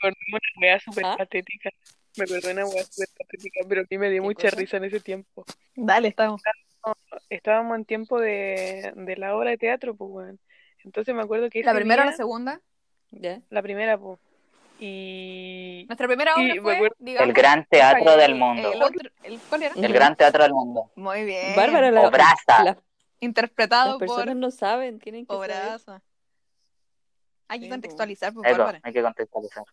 acordé una wea súper ¿Ah? patética. Me acordé de una wea súper patética, pero a mí me dio ¿Qué mucha cosa? risa en ese tiempo. Dale, estamos. Estábamos en tiempo de, de la obra de teatro, pues, weón. Entonces me acuerdo que ¿La primera o día- la segunda? ¿Ya? La primera, pues. Y... Nuestra primera obra fue, digamos, El gran teatro el- del mundo. El otro, el, ¿Cuál era? El gran teatro del mundo. Muy bien. Bárbara, la- Obraza. las, Interpretado las personas por no saben, tienen que saber. Obraza. Hay que Sí, contextualizar, pues, Eso, Bárbara. hay que contextualizar.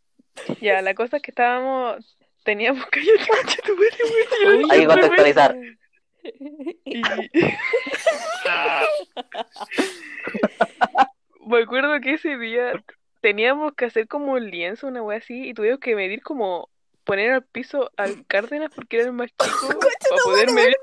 Ya, la cosa es que estábamos... Teníamos que Hay que contextualizar. Y... Me acuerdo que ese día teníamos que hacer como un lienzo, una wea así, y tuvimos que medir como poner al piso al Cárdenas porque era el más chico para poder medir.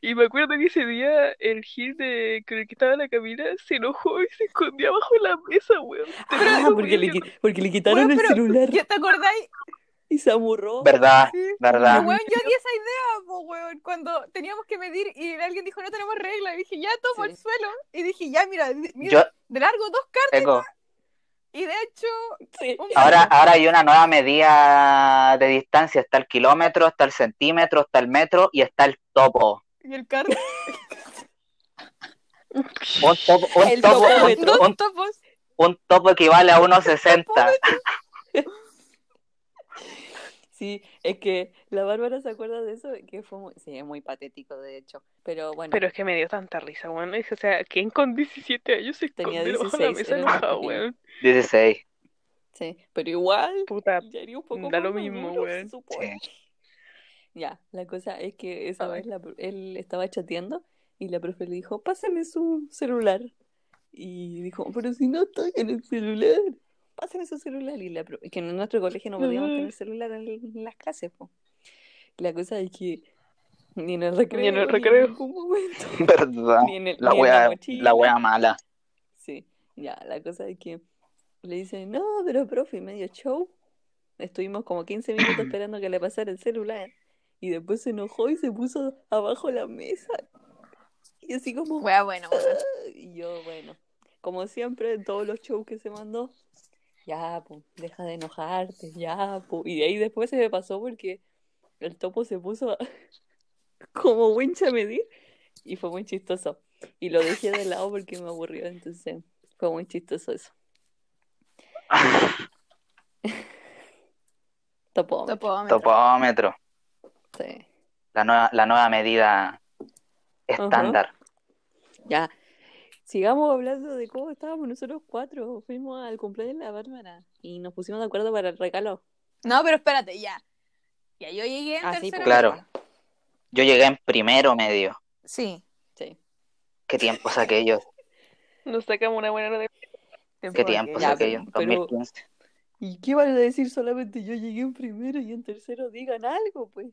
Y me acuerdo que ese día el Gil de con el que estaba la Camila se enojó y se escondió bajo la mesa, weón. Ah, porque le, porque le quitaron Weón, el celular ¿Ya te acordáis? Y se amurró. ¿Verdad? Sí. ¿Verdad? Pero, weón, yo di esa idea, po, weón, cuando teníamos que medir y alguien dijo no tenemos regla. Y dije, ya tomo Sí. el suelo. Y dije, ya, mira, mira, Yo, de largo dos cartas. Y de hecho, Sí. ahora, ahora hay una nueva medida de distancia. Está el kilómetro, está el centímetro, está el metro y está el topo. Y el carro. Un topo, un topo, un, un- topo equivale a unos 60. Sí, es que la Bárbara se acuerda de eso, que fue muy, sí, es muy patético de hecho, pero bueno, Pero es que me dio tanta risa, weón. O sea, ¿quién con 17 años se Tenía esconde bajo la 16, mesa weón? 16. sí, pero igual Puta, ya haría un poco da lo más mismo, weón. Sí. Ya, la cosa es que esa vez la pro- él estaba chateando y la profe le dijo, pásame su celular. Y dijo, pero si no estoy en el celular, pásame su celular. Y la pro- que en nuestro colegio no podíamos tener celular en, en las clases, po. La cosa es que ni en el recreo, Ni en el ni recreo. ningún momento, ¿Verdad? ni en, el, La ni en la wea, la wea mala. Sí, ya, la cosa es que le dice, no, pero profe, medio show. Estuvimos como 15 minutos esperando que le pasara el celular. Y después se enojó y se puso abajo de la mesa. Y así como, Wea, bueno. "Ah", y yo, bueno, como siempre, en todos los shows que se mandó, ya, pues, deja de enojarte, ya, pues. Y de ahí después se me pasó porque el topo se puso a- como wincha a medir y fue muy chistoso. Y lo dejé de lado porque me aburrió, entonces fue muy chistoso eso. Topómetro, Topómetro. Topómetro. sí. La nueva, la nueva medida estándar. Ya, sigamos hablando de cómo estábamos nosotros cuatro. Fuimos al cumpleaños de la Bárbara y nos pusimos de acuerdo para el regalo. No, pero espérate, ya. Ya, yo llegué en Ah, sí, tercero pues. Claro. medio. Yo llegué en primero medio. Sí. Sí. ¿Qué tiempos aquellos? nos sacamos una buena nota. ¿Qué tiempos Ya, aquellos? pero- 2015. ¿Y qué van a decir solamente yo llegué en primero y en tercero? Digan algo, pues.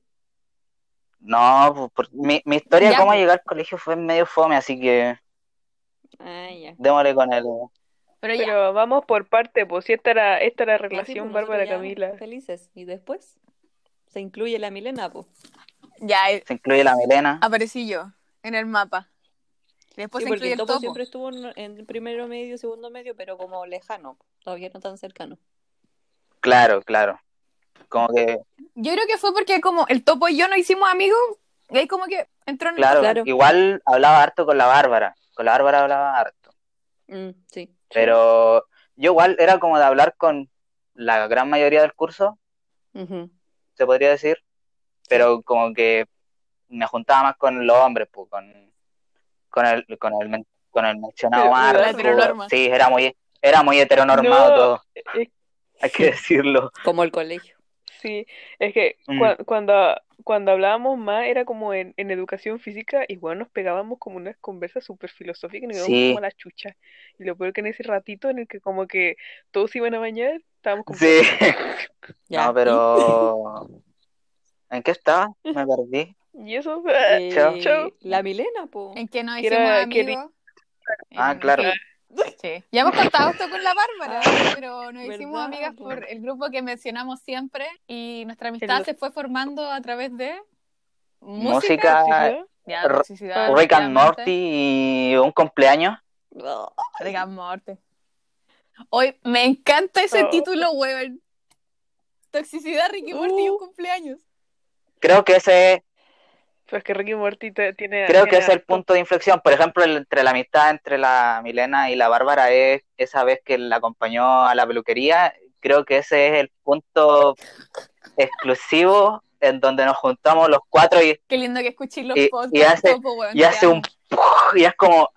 No, pues, por- mi, mi historia de cómo pues. llegar al colegio fue medio fome, así que Ah, ya. démosle con el... Pero ya. Pero vamos por parte, pues si esta era, esta era la sí, relación pues, Bárbara Camila. Felices. Y después se incluye la Milena, pues. Ya, eh, Se incluye la Milena. aparecí yo en el mapa. Después Sí, se incluye el el topo topo. siempre estuvo en, en primero medio, segundo medio, pero como lejano, todavía no tan cercano. Claro, claro. Como que, Yo creo que fue porque como el topo y yo nos hicimos amigos, y ahí como que entró en claro, Claro. igual hablaba harto con la Bárbara. Con la Bárbara hablaba harto. Mm, sí. Pero yo igual era como de hablar con la gran mayoría del curso, se podría decir. Pero como que me juntaba más con los hombres, pues, con, con el, con el, con el mencionado Marco. Sí, era muy, era muy heteronormado No, todo, hay que decirlo. Como el colegio. Sí, es que Mm. cua- cuando, cuando hablábamos más era como en, en educación física, igual nos pegábamos como unas conversas súper filosóficas y nos íbamos Sí. como a la chucha. Y lo peor que en ese ratito en el que como que todos iban a bañar, estábamos como... Sí. Ya. No, pero... ¿En qué estaba? Me perdí. Y eso, Eh, Chao. Chao. La Milena, po. En que nos hicimos era- que amigos. Ah, En- claro. Sí. Ya hemos contado esto con la Bárbara, pero nos hicimos ¿Verdad, amigas po? por el grupo que mencionamos siempre y nuestra amistad se fue formando a través de Música, ¿sí? ya, R- toxicidad, Rick and. Morty y un cumpleaños. Rick and Morty. Hoy me encanta ese Oh. título, weón. Toxicidad, Ricky Morty y un Uh. cumpleaños. Creo que ese, Pues que Ricky Morty te- tiene... creo que tiene es el punto de inflexión. Por ejemplo, el- entre la amistad entre la Milena y la Bárbara es esa vez que la acompañó a la peluquería. Creo que ese es el punto exclusivo en donde nos juntamos los cuatro y, Qué lindo que escuché los Y- y hace- topo, weón, y hace un y es como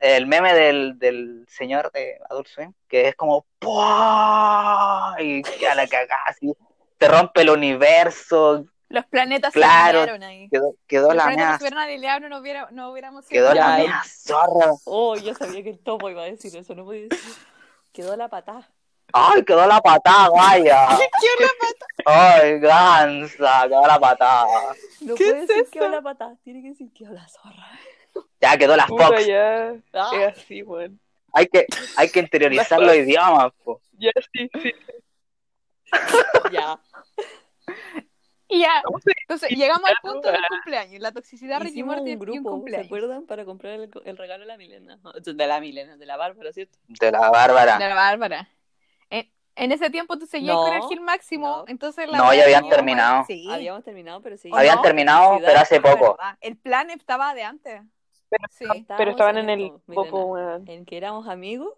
el meme del, del señor de Adult Swim que es como ¡pua! y a la cagada así te rompe el universo Los planetas Claro. se alinearon ahí. quedó, quedó Los la planetas mea no no, hubiera, no hubiéramos quedó la mea zorra Oh, yo sabía que el topo iba a decir eso, no podía decir. Quedó la patada. ay quedó la patada vaya ay gansa quedó la patada No ¿Qué puede es decir eso? quedó la patada, tiene que decir quedó la zorra. ya quedó la Puta, Fox ya. Ah. Es así, weón. hay que hay que interiorizar los idiomas po. Ya, sí, sí. Ya. Y ya, ¿Cómo se entonces llegamos al punto del ah. cumpleaños, la toxicidad, Ricky Hicimos un y un grupo, ¿se acuerdan? Para comprar el, el regalo de la Milena. De la Milena, de la Bárbara, ¿cierto? de la Bárbara De la Bárbara. En, en ese tiempo tú seguías No, con el Gil Máximo, no. entonces la No, ya habían terminado. Sí. Habíamos terminado, pero sí. ¿O habían no? terminado pero hace Ah, poco verdad. El plan estaba de antes. Sí. Pero estaban en en el Milena, weón. en que éramos amigos,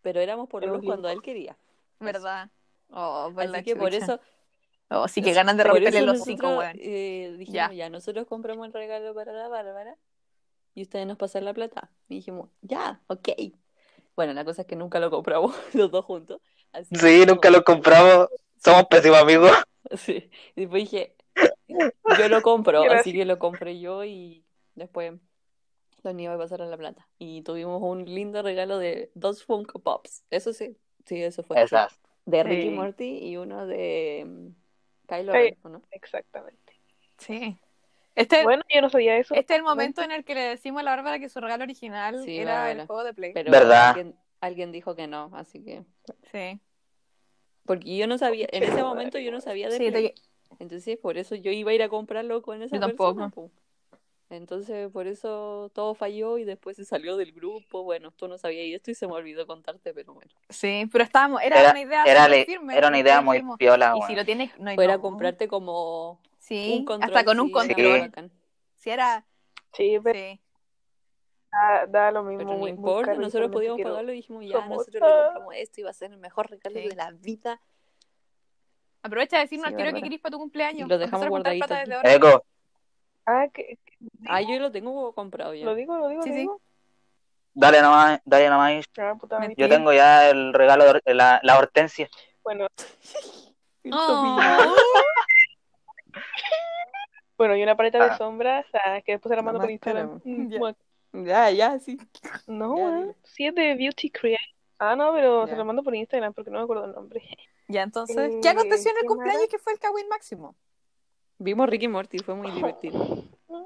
pero éramos por los cuando él quería. ¿Verdad? Oh, Así que por eso, Oh, sí que ganan de romperle los nosotros weón. eh, dijimos, Ya. ya. nosotros compramos el regalo para la Bárbara y ustedes nos pasan la plata. Y dijimos, ya, ok. Bueno, la cosa es que nunca lo compramos los dos juntos. Así que Sí, dijimos, nunca lo compramos. Somos pésimos amigos. Sí. Y después dije, yo lo compro, así que lo compré yo y después los niños me pasaron la plata. Y tuvimos un lindo regalo de dos Funko Pops. Eso sí, sí, eso fue. Esas. De Ricky Sí. Morty y uno de mm, Kylo Sí. Ren, ¿o ¿no? Exactamente. Sí. Este, Bueno, yo no sabía eso. este es el momento en el que le decimos a la Bárbara que su regalo original Sí, era Bárbara. el juego de Play. Pero ¿Verdad? Alguien, alguien dijo que no, así que... Sí. Porque yo no sabía, en ese momento yo no sabía de Sí, Play. te- Entonces, por eso yo iba a ir a comprarlo con esa Yo tampoco. persona, po. Entonces, por eso todo falló y después se salió del grupo. Bueno, tú no sabías esto y se me olvidó contarte, pero bueno. sí, pero estábamos, era, Era- una idea Era, súper le- firme. era una idea muy dijimos, piola, Y si lo tienes, no hay Fuera a no. comprarte como Sí, un control. hasta con un sí, control. Sí. Si era, Sí, pero sí. da, da lo mismo. Pero no muy, muy importa, nosotros podíamos quiero- pagarlo y dijimos, ya, somos nosotros le compramos esto y va a ser el mejor regalo Sí. de la vida. Aprovecha de decirnos Sí, al tiro que querís para tu cumpleaños. Y lo dejamos guardadito desde ahora. Ah, que, Ah, yo lo tengo comprado ya. lo digo, lo digo, Sí, lo sí. digo. dale nomás, dale nomás. Ah, puta. Yo tengo ya el regalo de la, la hortensia. Bueno, Oh. bueno, y una paleta de Ah. sombras ah, que después se la mando por. Instagram. Mm, Ya. Ya, ya, sí. No, Ya, dile. sí es de Beauty Create. Ah, no, pero se Ya. la mando por Instagram porque no me acuerdo el nombre. Ya, entonces, Eh, ¿qué aconteció en el ¿qué cumpleaños más? que fue el Kawin máximo? Vimos Ricky Morty, fue muy divertido. Ah.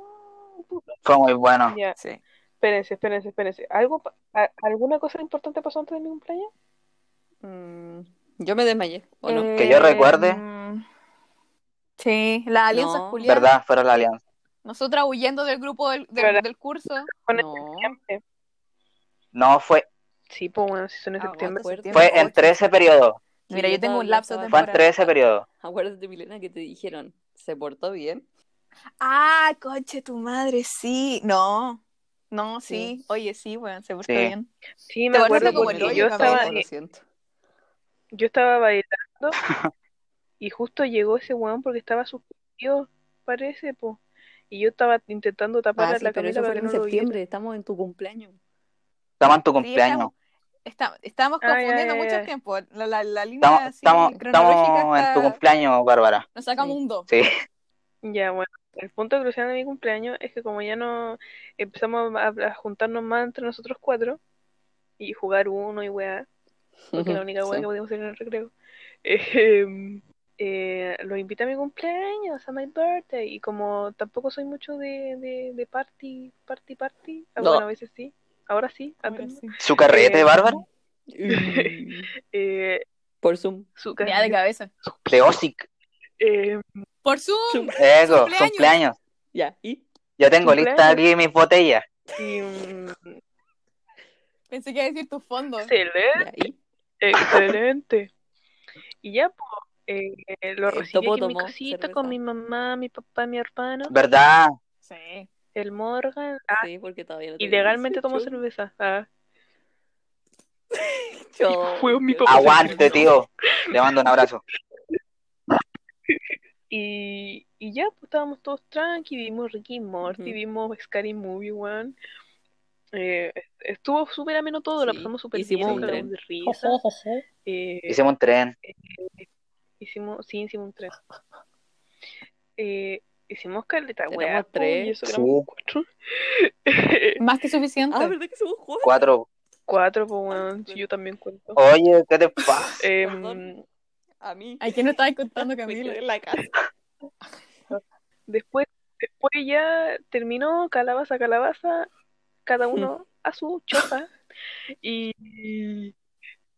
Fue muy bueno. Ya, Sí. espérense, espérense, espérense. ¿Algo, a- ¿Alguna cosa importante pasó antes de mi cumpleaños? Mm, yo me desmayé, ¿o no? Que yo recuerde. Mm, Sí, las alianzas No. culiadas. ¿Verdad? Fueron la alianza. Nosotras huyendo del grupo del, del, del curso. Fue en No. septiembre. No, fue, Sí, pues bueno, si son en Agosto, septiembre. septiembre, fue entre ocho. ese periodo. Que Mira, yo tengo un lapso estaba- Fue temporal. entre ese periodo. Acuérdate, Milena, que te dijeron, ¿se portó bien? Ah, coche, tu madre, sí. No, no, sí. Sí. Oye, sí, bueno, se portó Sí. bien. Sí, me acuerdo como el hoyo, yo estaba, lo siento. yo estaba bailando y justo llegó ese weón porque estaba suspendido, parece, po. Y yo estaba intentando tapar Ah, a sí, la pero eso para fue que en no lo viera. septiembre, estamos en tu cumpleaños. Estamos en tu Sí, cumpleaños. Estamos, está- estamos confundiendo ya, mucho ya. el tiempo. La, la, la línea Estamos, así estamos, en tu cumpleaños, Bárbara. Nos sacamos Sí. un 2. Sí. Ya, bueno, el punto crucial de mi cumpleaños es que como ya no empezamos a, a juntarnos más entre nosotros cuatro y jugar uno y weá, porque es la única weá Sí. que podíamos hacer en el recreo, eh, eh, los invité a mi cumpleaños, a my birthday, y como tampoco soy mucho de, de, de party, party, party, ah, No. bueno, a veces sí, ahora sí, aprendo. ¿Su carrete, Eh, Bárbara? Eh, Por Zoom. su Ya de cabeza. Osic. eh, Por Zoom. Ego, Cumpleaños. cumpleaños. Ya, ¿y? Yo tengo Cumpleaños. lista aquí mis botellas. y, mm, Pensé que iba a decir tus fondos. excelente. Excelente. Y ya, pues, eh, lo recibí en mi casita con mi mamá, mi papá, mi hermano, ¿Verdad? Sí. El Morgan. Ah, Sí, porque todavía no y tenía legalmente tomo 18. cerveza. Ah, Yo- fue mi papá. Aguante, tío. Le mando un abrazo. y, y ya, pues estábamos todos tranqui, vimos Ricky y Morty, vimos Scary Movie One. Eh, estuvo súper ameno todo, la Sí, pasamos súper hicimos bien, un tren. de risa. Eh, Hicimos un tren. hicimos, sí, hicimos un tren. Eh, hicimos caleta, Éramos weá, po, tres. y eso que Sí. éramos cuatro. Más que suficiente. Ah, ¿verdad que somos cuatro? Cuatro. Cuatro, pues, weón, si yo también cuento. Oye, ¿qué te pasa? Em. A mí. ¿A quién no estabas contando, Camila? en la casa. después, después ya terminó calabaza, calabaza, cada uno a su choza. Y,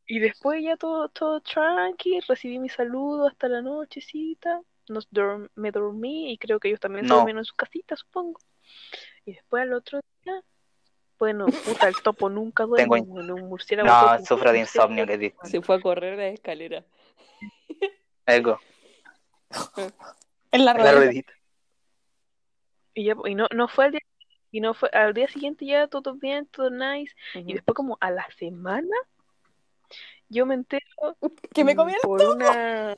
y después ya todo, todo tranqui, recibí mi saludo hasta la nochecita. Nos dorm- me dormí y creo que ellos también se No. durmieron en su casita, supongo. Y después al otro día, bueno, puta, el topo nunca duerme, Tengo- bueno, un murciélago No, topo, sufro de insomnio, que di. Se fue a correr la escalera. Ego. En la En la ruedita. Y, ya, y no, no fue el día Y no fue, al día siguiente ya todo bien, todo nice. Y Ujú. después como a la semana, yo me entero Que me comí el por una...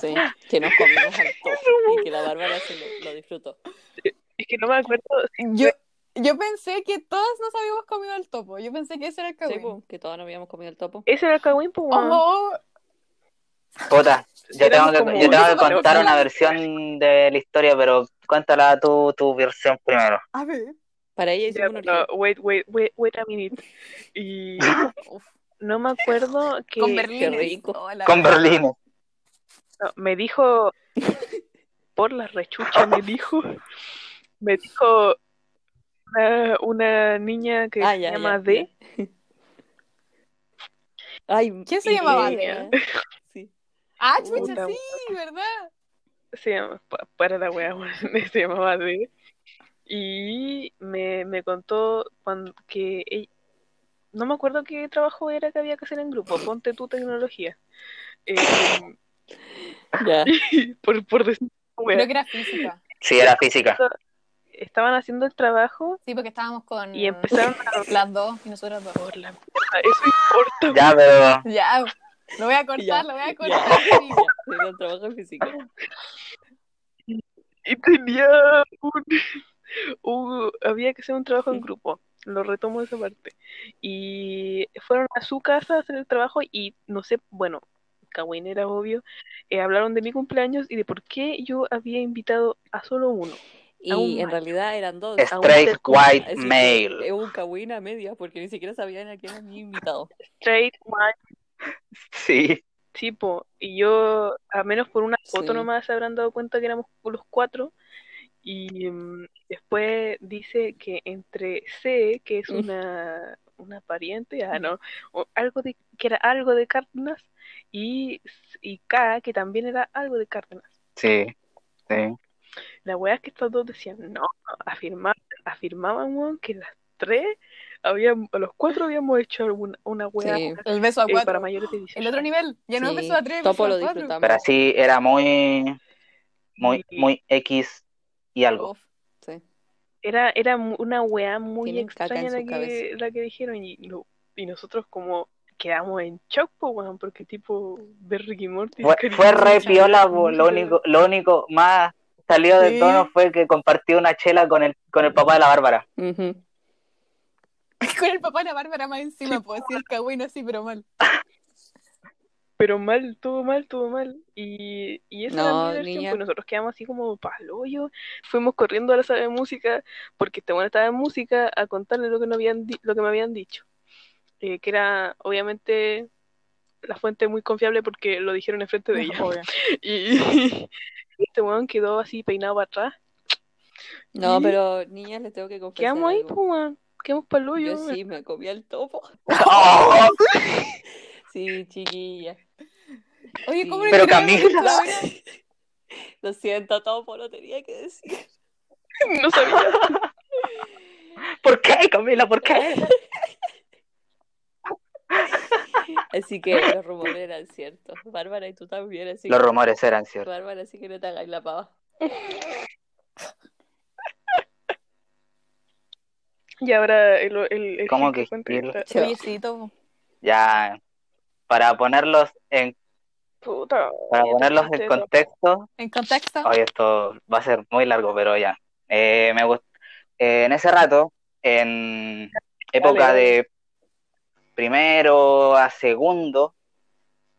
Sí, que nos comimos al topo y que la Bárbara se lo, lo disfrutó. Es que no me acuerdo si Yo, yo pensé que todas nos habíamos comido el topo. Yo pensé que ese era el Sí, cagüín. po, que todos nos habíamos comido el topo. ese era el cagüín, pues. Oh, Puta, yo tengo, que, yo tengo que contar una versión de la historia, pero cuéntala tu, tu versión primero. a ver. Para ella un pero wait, wait, wait, wait a minute. Y no me acuerdo que con qué Berlín. rico. Con Berlín. No, me dijo por la rechucha me dijo me dijo una, una niña que Ah, se ya, llama ya, D ya. Ay, ¿Quién se Y- llamaba y- D? Sí. Ah, chucha, sí, ¿verdad? se llama pa- para la wea se llamaba D y me, me contó cuando, que ella- no me acuerdo qué trabajo era que había que hacer en grupo ponte tu tecnología Eh, Ya. por, por decir wea. Creo que era física. Sí, era física. estaban haciendo el trabajo Sí, porque estábamos con y empezaron a las dos y nosotras dos. por la eso importa Ya, pero Ya, lo voy a cortar, Ya, lo voy a cortar. era un trabajo en física. y tenía un, un- había que hacer un trabajo en grupo lo retomo esa parte y fueron a su casa a hacer el trabajo y no sé bueno Kawin era obvio eh, hablaron de mi cumpleaños y de por qué yo había invitado a solo uno Y en realidad eran dos. Straight te- white que male. Es un cagüín a media porque ni siquiera sabían a quién había invitado. straight white Sí. tipo y yo a menos por una foto Sí. nomás se habrán dado cuenta que éramos los cuatro y mm, después dice que entre C que es Mm. una una pariente ah no o algo de que era algo de Cárdenas y y K que también era algo de Cárdenas Sí. Sí. la weá es que estos dos decían no afirma, afirmaban que las tres habíamos los cuatro habíamos hecho alguna, una weá Sí. El beso a eh, cuatro. para mayores de 18 El otro nivel, ya no Sí, beso a tres, beso a cuatro. disfrutamos. Pero así era muy, muy, muy X y algo. Uf. Sí. Era, era mu- una weá muy Tienen extraña la que, la que dijeron y, lo- y nosotros como quedamos en shock, po, weón, porque tipo ver Ricky Morty. Fue, fue re piola, lo único, lo único más salido de Sí. tono fue que compartió una chela con el, con el papá de la Bárbara. Con el papá de la Bárbara más encima, pues sí, el cagüino así, pero mal. Pero mal, todo mal, todo mal. Y, y esa No, mi versión, niña. pues nosotros quedamos así como palo hoyo. Fuimos corriendo a la sala de música, porque este bueno estaba en música, a contarle lo que, no habían di- lo que me habían dicho. Eh, que era, obviamente, la fuente muy confiable porque lo dijeron enfrente de ella. Obvio. Y este weón quedó así peinado para atrás. No, ¿Y? pero niñas, les tengo que confesar Quedamos ahí, algo. pues. Quedamos para el hoyo. Yo sí me comí el topo. Sí, chiquilla. Oye, Sí. ¿cómo le Pero Camila. Lo siento, topo, lo tenía que decir. No sabía. ¿Por qué, Camila? ¿Por qué? Así que los rumores eran ciertos. Bárbara y tú también, así Los que... rumores eran ciertos. Bárbara, así que no te hagáis la pava. Y ahora el, el, el ¿Cómo que. Oye, sí. Ya, para ponerlos en, Puta, para ponerlos en contexto, En contexto, Oye, esto va a ser muy largo, pero ya. Eh, me gust- eh, en ese rato, en época dale. de primero a segundo,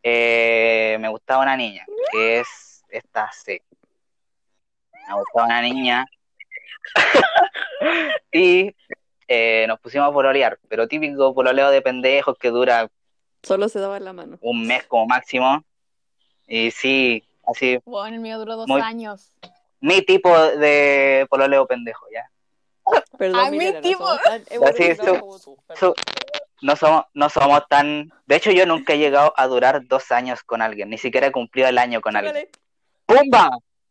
eh, me gustaba una niña, que es esta C. Me gustaba una niña. y eh, nos pusimos a pololear, pero típico pololeo de pendejos que dura Solo se daban la mano. un mes como máximo. Y sí, así, bueno, el mío duró dos Muy- años. mi tipo de pololeo pendejo, ¿ya? Perdón, A mi Milena, no tipo. somos Así, su- su- no somos, no somos tan. De hecho, yo nunca he llegado a durar dos años con alguien, ni siquiera he cumplido el año con alguien. ¡Pumba!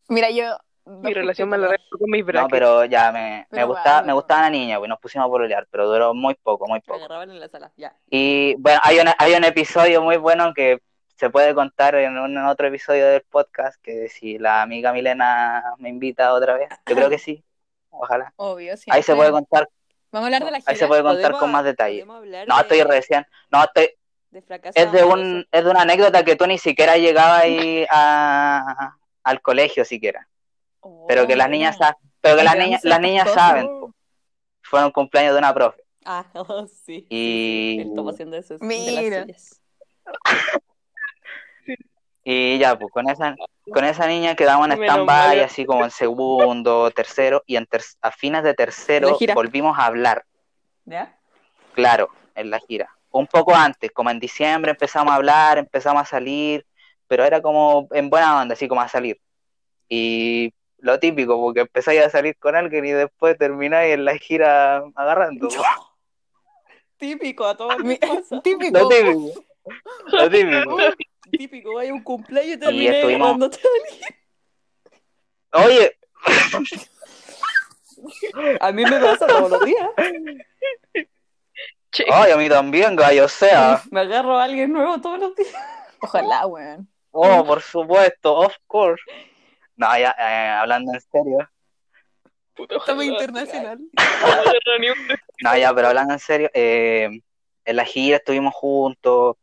Mira, yo. Mi relación larga fue con mis No, brackets. pero ya me, me gustaba, vale. me gustaba una niña, pues nos pusimos a pololear, pero duró muy poco, muy Me poco. agarraban en la sala, ya. Y bueno, hay, una- hay un episodio muy bueno que se puede contar en un en otro episodio del podcast, que si la amiga Milena me invita otra vez, yo creo que sí. ojalá. Obvio, sí. Ahí se puede contar, Vamos a hablar de la gira. ahí se puede contar con más detalle. No, de- estoy recién, no, estoy, de fracaso es de un, es de una anécdota que tú ni siquiera llegabas ahí a, al colegio siquiera, pero que las niñas, sa- pero que las niñas, las niñas saben, po. fue un cumpleaños de una profe. Ah, oh, sí. Y- Él haciendo eso. de Mira. las suyas. Y ya, pues con esa, con esa niña quedamos en stand-by, así como en segundo, tercero, y en ter- a fines de tercero volvimos a hablar, ¿Ya? claro, en la gira. Un poco antes, como en diciembre empezamos a hablar, empezamos a salir, pero era como en buena onda, así como a salir. Y lo típico, porque empezáis a salir con alguien y después termináis en la gira agarrando. Típico, a todos. Típico. Lo típico. Lo típico. Típico, vaya un cumpleaños y terminé estuvimos- agarrándote. Oye, A mí me pasa todos los días. Che, oye, a mí también, gallo, o sea. Me agarro a alguien nuevo todos los días. Ojalá, weón. Oh, por supuesto, of course. No, ya, eh, hablando en serio. puta, Estamos internacional. No, ya, pero hablando en serio, eh, en la gira estuvimos juntos,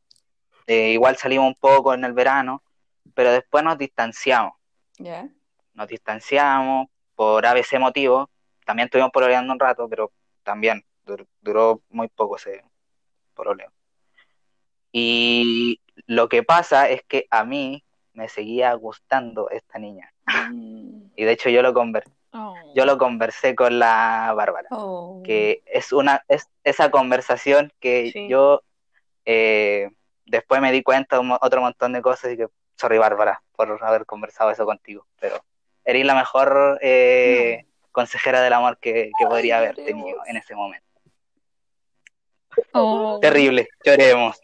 eh, igual salimos un poco en el verano, pero después nos distanciamos. Nos distanciamos por ABC motivo. También estuvimos pololeando un rato, pero también dur- duró muy poco ese pololeo. Y lo que pasa es que a mí me seguía gustando esta niña. Mm. Y de hecho yo lo conver- Oh. yo lo conversé con la Bárbara. Oh. que es una es esa conversación que Sí. yo eh, después me di cuenta de un otro montón de cosas y que sorry Bárbara por haber conversado eso contigo pero eres la mejor eh, consejera del amor que, que podría haber tenido en ese momento Oh. terrible lloremos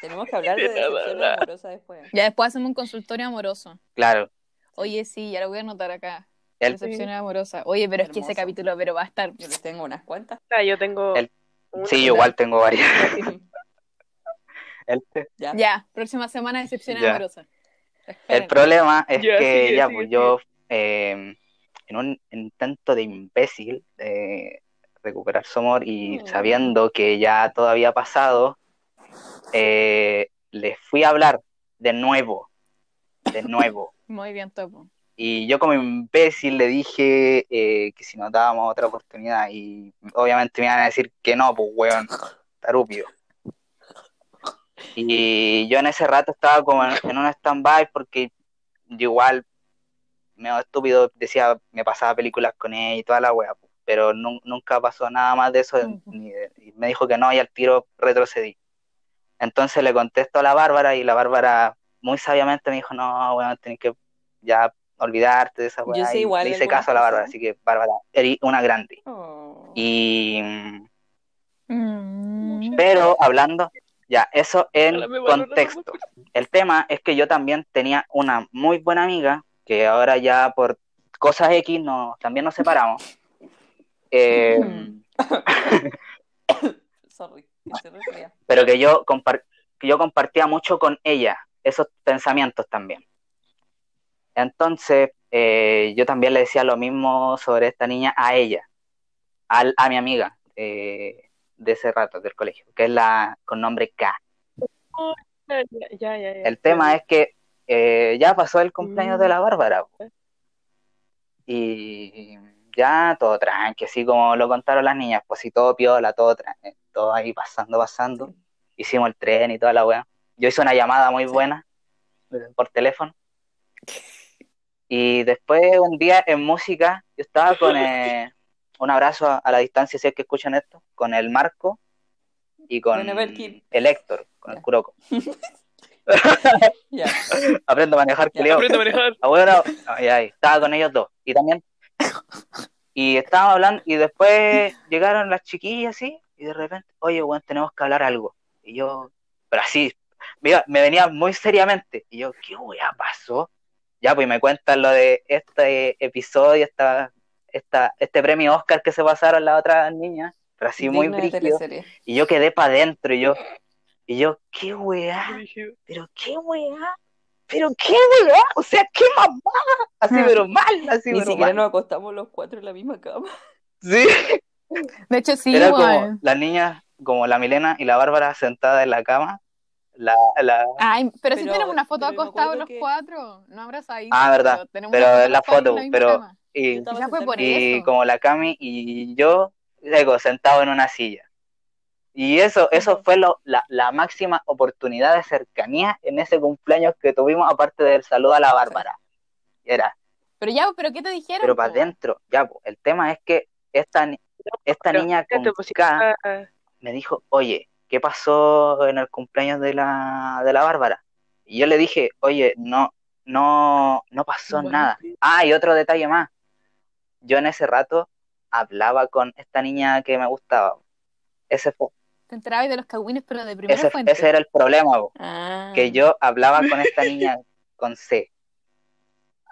Tenemos que hablar de decepciones amorosas después. Ya después hacemos un consultorio amoroso. claro Oye, sí, ya lo voy a anotar acá. el, Decepciones amorosas. Oye, pero es que ese capítulo, pero va a estar. Yo les tengo unas cuantas. Ah, yo tengo. El- una. sí yo igual tengo varias el, ¿Ya? Ya, próxima semana decepciones Ya. amorosas. el problema es que sigue, ya pues yo eh, en un intento de imbécil de recuperar su amor y Mm. sabiendo que ya todo había pasado, eh, le fui a hablar de nuevo, de nuevo. Muy bien, Topo. Y yo como imbécil le dije eh, que si nos dábamos otra oportunidad y obviamente me iban a decir que no, pues weón, tarupio. Y yo en ese rato estaba como en, en un stand-by porque yo igual, medio estúpido, decía, me pasaba películas con ella y toda la wea, pero nu- nunca pasó nada más de eso Ujú. ni de- y me dijo que no y al tiro retrocedí. Entonces le contesto a la Bárbara y la Bárbara muy sabiamente me dijo, no, weón, tenés que ya olvidarte de esa Yo weá. sé y igual le hice caso a la Bárbara, así que Bárbara, eres una grande. Oh. Y Mm. pero hablando, ya, eso en contexto. El tema es que yo también tenía una muy buena amiga, que ahora ya por cosas X no, también nos separamos. Eh. Sorry, que pero que yo, que yo compartía mucho con ella esos pensamientos también. Entonces, eh, yo también le decía lo mismo sobre esta niña a ella, al- a mi amiga eh, de ese rato del colegio, que es la con nombre K. Ya, ya, ya, ya. El tema es que eh, ya pasó el cumpleaños de la Bárbara po. y ya todo tranqui, así como lo contaron las niñas, pues sí, todo piola, todo tranqui, todo ahí pasando, pasando. Hicimos el tren y toda la weá. Yo hice una llamada muy Sí. buena eh, por teléfono. Y después un día en música, yo estaba con eh, un abrazo a, a la distancia, si es que escuchan esto, con el Marco y con Bueno, el Héctor, con el. Curoco. Ya. Aprendo a manejar, Ya. culeo. Aprende a manejar. Ah, ay, ay, estaba con ellos dos. Y también. Y estábamos hablando, y después llegaron las chiquillas así, y de repente, oye, bueno, tenemos que hablar algo. Y yo, pero así, mira, me venía muy seriamente. Y yo, ¿qué weá pasó? Ya, pues me cuentan lo de este episodio, esta, esta, este premio Oscar que se pasaron las otras niñas, pero así muy Digno brígido. Y yo quedé para adentro, y yo, y yo, ¿qué weá? Pero qué weá. pero qué weá, o sea, qué mamá, así pero mal, así Ni pero siquiera mal. nos acostamos los cuatro en la misma cama. Sí, De hecho, sí, era igual. como las niñas, como la Milena y la Bárbara sentadas en la cama, la, la, Ay, pero, sí Pero- tenemos una foto pero acostados los que- cuatro, no abrazaditos. Ah, verdad, pero en la foto, pero- y, fue por eso. como la Cami y yo, digo, sentado en una silla. Y eso, eso fue lo, la, la máxima oportunidad de cercanía en ese cumpleaños que tuvimos, aparte del saludo a la Bárbara. Era, Pero ya, pero ¿qué te dijeron? pero para adentro, ya, po, el tema es que esta, esta Pero, niña con K me dijo, oye, ¿qué pasó en el cumpleaños de la, de la Bárbara? Y yo le dije, oye, no, no, no pasó Bueno. nada. Ah, y otro detalle más. Yo en ese rato hablaba con esta niña que me gustaba. Ese, fue- Te enterabas de los cagüines, pero de primera ese, fuente. ese era el problema, po, Ah. que yo hablaba con esta niña con C.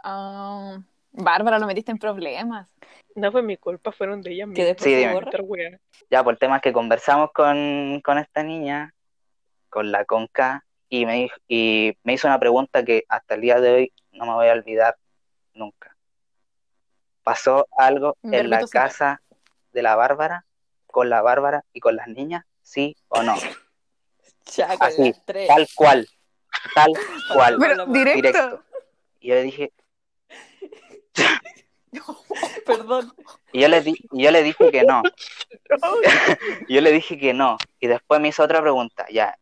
Ah, Bárbara, lo metiste en problemas. No fue mi culpa, fueron de ellas Que mismas. después Sí, weá. Ya, por el tema es que conversamos con, con esta niña, con la con K, y me, dijo- y me hizo una pregunta que hasta el día de hoy no me voy a olvidar nunca. ¿Pasó algo en la casa de la Bárbara, con la Bárbara y con las niñas? ¿Sí o no? Ya, Así, tres. Tal cual, tal cual. Pero directo. Directo. Y yo le dije, Perdón. y yo le, di- y yo le dije que no. Yo le dije que no. Y después me hizo otra pregunta, ya.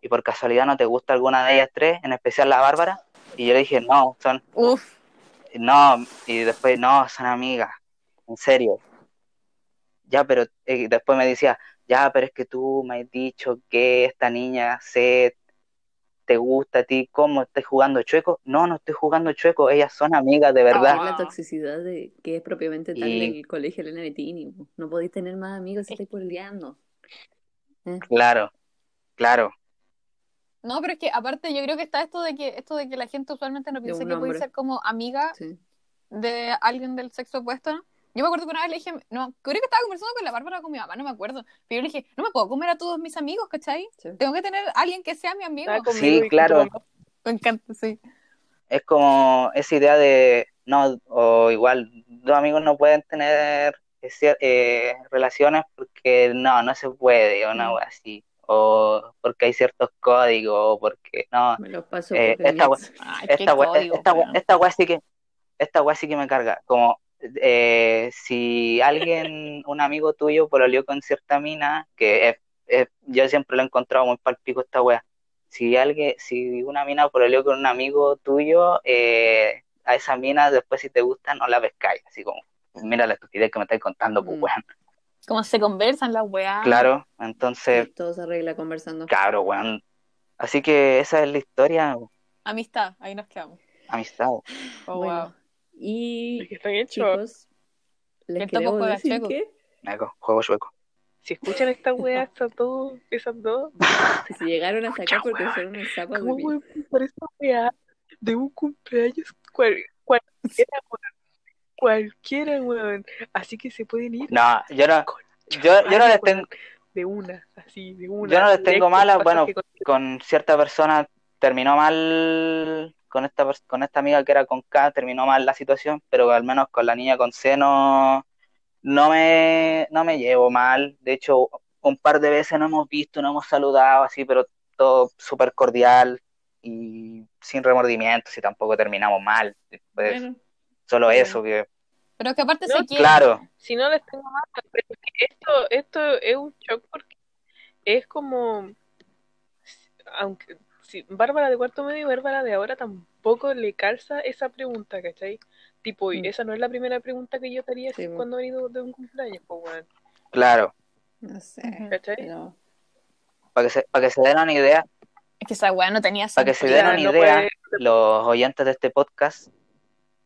¿Y por casualidad no te gusta alguna de ellas tres, en especial la Bárbara? Y yo le dije, no, son, Uf, no. Y después, no, son amigas. En serio. Ya, pero eh, después me decía, ya, pero es que tú me has dicho que esta niña se te gusta a ti, ¿cómo estás jugando chueco? No, no estoy jugando chueco, ellas son amigas de verdad. Ah. la toxicidad de que es propiamente tal Y- del colegio Elena Bettini. No podéis tener más amigos si estáis peleando. Claro, claro. No, pero es que aparte yo creo que está esto de que esto de que la gente usualmente no piensa que puede ser como amiga Sí. de alguien del sexo opuesto, ¿no? Yo me acuerdo que una vez le dije, no, creo que estaba conversando con la Bárbara con mi mamá, no me acuerdo. Pero yo le dije, no me puedo comer a todos mis amigos, ¿cachai? sí. Tengo que tener a alguien que sea mi amigo. Sí, claro. Me encanta, sí. es como esa idea de no, o igual, dos amigos no pueden tener ese- eh, relaciones porque no, no se puede, o una Mm. así, o porque hay ciertos códigos, o porque no, Me los paso Eh, por esta. Ay, esta wea, código, esta, wea- weón. esta wea sí que, esta wea sí que me carga, como eh, si alguien, un amigo tuyo pololeó con cierta mina, que es- es- yo siempre lo he encontrado muy palpico esta wea, si alguien, si una mina pololeó con un amigo tuyo, eh, a esa mina después si te gusta no la pescáis, así como, mira la estupidez que me estáis contando, pues Mm. weón. Cómo se conversan las weas. Claro, entonces, Todo se arregla conversando. cabro, weón. Así que esa es la historia, Amistad, ahí nos quedamos. amistad. Oh, Bueno, wow. Es y que está bien hecho. chicos, les El topo queremos juega decir chueco. que juego sueco. Si escuchan esta wea, esas dos, esas dos, se llegaron hasta acá porque son unos sapos de ¿cómo mierda. voy a pensar esta wea de un cumpleaños? Cual, cualquiera, weón. Así que se pueden ir. No, yo no, yo, yo no les tengo, De una, así, de una. Yo no les tengo mala, bueno, con- con cierta persona terminó mal, con esta, con esta amiga que era con K, terminó mal la situación, pero al menos con la niña con C no, no me, no me llevo mal. De hecho, un par de veces nos hemos visto, nos hemos saludado así, pero todo súper cordial y sin remordimientos y tampoco terminamos mal. Pues, Bueno, solo bueno. eso, que Pero es que aparte No, se quiere. claro, Si no les tengo más, pero esto, esto es un shock porque es como, aunque si Bárbara de cuarto medio y Bárbara de ahora tampoco le calza esa pregunta, ¿cachai? Tipo, y Mm. esa no es la primera pregunta que yo te haría Sí, cuando he ido de un cumpleaños, pues, weón, claro. no sé. Ujú. ¿cachai? Pero Para que se, para que se den una idea, Es que esa wea no tenía para que se den una no idea, puede- los oyentes de este podcast,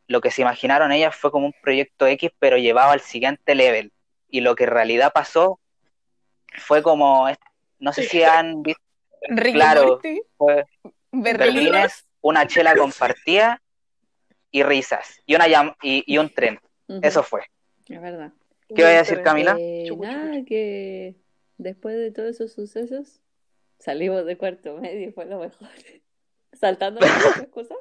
lo que se imaginaron ellas fue como un proyecto X, pero llevado al siguiente level. Y lo que en realidad pasó fue como, no sé si han visto, Claro. Fue. Berlines, una chela compartida y risas, y, una llam- y, y un tren. ujú, Eso fue. es verdad. ¿Qué voy a decir, Camila? Eh, Chucu, chucu, nada, que después de todos esos sucesos salimos de cuarto medio y fue lo mejor. Saltando las cosas.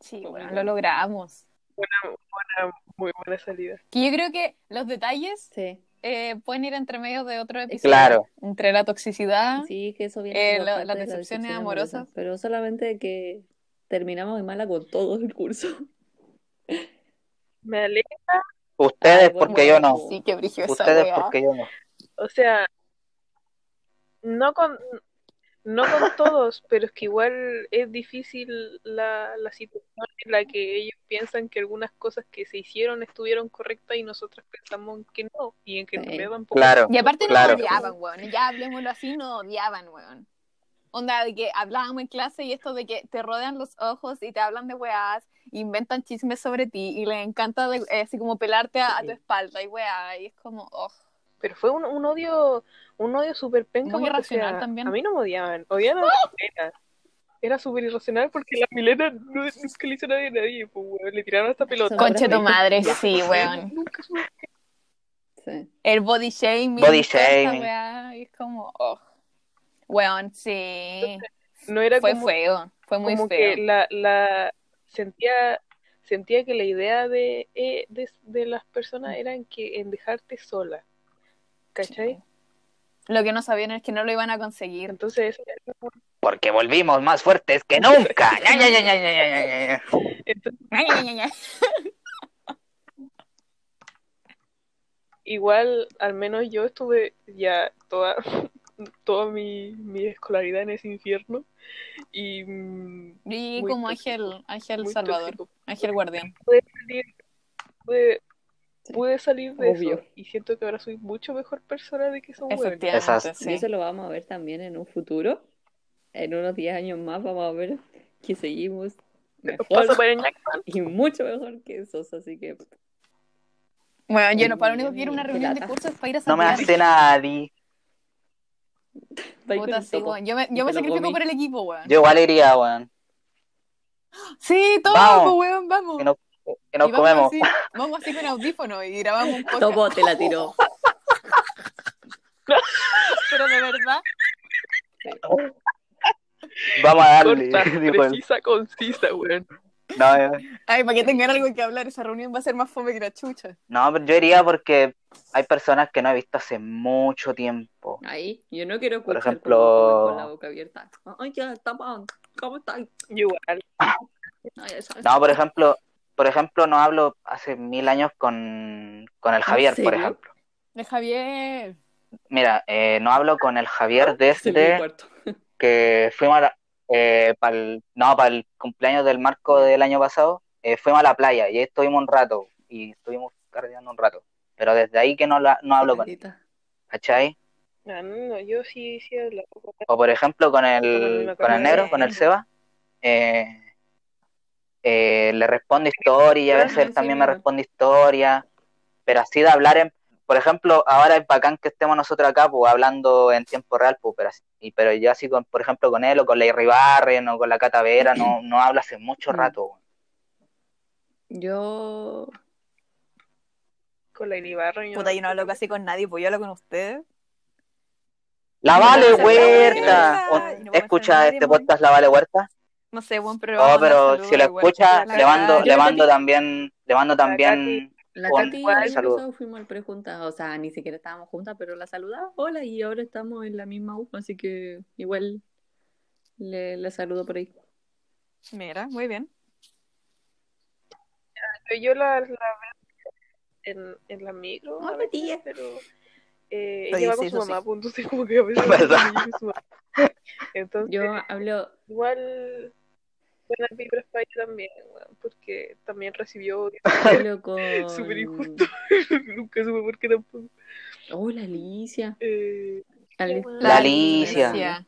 Sí, bueno, lo bueno. Logramos. Buena, muy buena salida. Que yo creo que los detalles Sí, eh, pueden ir entre medio de otro episodio. Claro. Entre la toxicidad. sí, que eso viene Eh, la- las de la decepciones decepción amorosas. amorosa, Pero solamente que terminamos de mala con todo el curso. Me alegra, Ustedes, Ay, bueno, porque yo no. Sí, que Ustedes, porque yo no. o sea, no con no con todos, pero es que igual es difícil la, la situación en la que ellos piensan que algunas cosas que se hicieron estuvieron correctas y nosotros pensamos que no, y en que Sí. realidad tampoco. Claro. Y aparte Claro. nos odiaban, weón. Ya hablemoslo así, nos odiaban, weón. Onda de que hablábamos en clase y esto de que te rodean los ojos y te hablan de weás, inventan chismes sobre ti y les encanta de- eh, así como pelarte a, a tu Sí. espalda y weá. Y es como, oh. Pero fue un, un odio, un odio súper penca. Muy irracional sea, también. A mí no me odiaban, odiaban a la Milena. Era súper irracional porque la Milena no, nunca le hizo nadie a nadie, pues, weón. Le tiraron esta pelota. Conche tu sí. madre, sí, weón. Nunca. Sí. El body shaming. Body shaming. weá, y es como, oh. Weón, sí. No era Fue como, feo. Fue muy como feo. que la, la sentía sentía que la idea de, eh, de, de las personas era en que en dejarte sola. ¿Cachai? Lo que no sabían es que no lo iban a conseguir. Entonces, Porque volvimos más fuertes que nunca. Ya, ya, ya, ya, ya, ya, ya, ya. entonces Ay, ay, ay, ay. igual, al menos yo estuve ya toda, toda mi, mi escolaridad en ese infierno y mm, Y como tóxico. Ángel, Ángel Salvador, tóxico. Ángel Guardián. pude salir, pude, Sí. pude salir de Obvio. eso y siento que ahora soy mucho mejor persona de que son buenos. Efectivamente, sí. Y eso lo vamos a ver también en un futuro. En unos 10 años más vamos a ver que seguimos mejor y mucho mejor que esos, así que Bueno, yo no, para lo único que quiero una reunión de lata. curso es para ir a No me hace nadie. Puta, sí. Yo me, yo me sacrifico comí. por el equipo, weón. Yo igual iría, weón. Sí, todo, Vamos. pues, weón, vamos. Que nos, que nos Y vamos comemos. Así, vamos así con audífonos y grabamos un podcast. Topo te la tiró. Pero de verdad, Vamos a darle. Corta, precisa, concisa, weón. No, eh, ay, para que tengan algo que hablar, esa reunión va a ser más fome que la chucha. no, pero yo iría porque hay personas que no he visto hace mucho tiempo. Ahí, yo no quiero Por ejemplo- con la boca abierta. Ay, ya, tapa, ¿cómo estás? Yo igual. Ay, ya sabes. No, por ejemplo, por ejemplo, no hablo hace mil años con, con el Javier, por ejemplo. De Javier. Mira, eh, no hablo con el Javier desde que fuimos a la- eh, pa'l- no, para el cumpleaños del Marco del año pasado, eh, fuimos a la playa y ahí estuvimos un rato y estuvimos carreando un rato. Pero desde ahí que no, la, no hablo con él. ¿cachai? No, no, no, yo sí, sí él. O por ejemplo con el con el negro, con el Seba, eh, eh, le respondo historia y a veces él también me responde historia, pero así de hablar en, por ejemplo, ahora es bacán que estemos nosotros acá, pues hablando en tiempo real, pues, pero, así- y, pero yo así, con, por ejemplo, con él o con la Irribarren o con la Catavera, no, no hablo hace mucho Mm. rato. Yo Con la Iribarra. Puta, yo no hablo casi con nadie, pues yo hablo con ustedes. La Vale Huerta. nada, ¿O- y no puedo hacer ¿Escucha este podcast La Vale Huerta? No sé, bueno, pero. Oh, vamos a pero si lo escucha, La le mando, le mando también, le mando también La Katy pasado fuimos al prejunta, o sea, ni siquiera estábamos juntas, pero la saludaba, hola, y ahora estamos en la misma U, así que igual le, le saludo por ahí. Mira, muy bien. Yo la, la veo en, en la micro, Hola, tía. pero eh, ella va con su eso sí. mamá, pues, entonces como que a veces mamá. Entonces, Yo hablo, igual buenas vibras para ella también, weón, porque también recibió hablo con... Súper injusto. Nunca supe por qué tampoco. Hola, Alicia. Eh, Ali- La Alicia.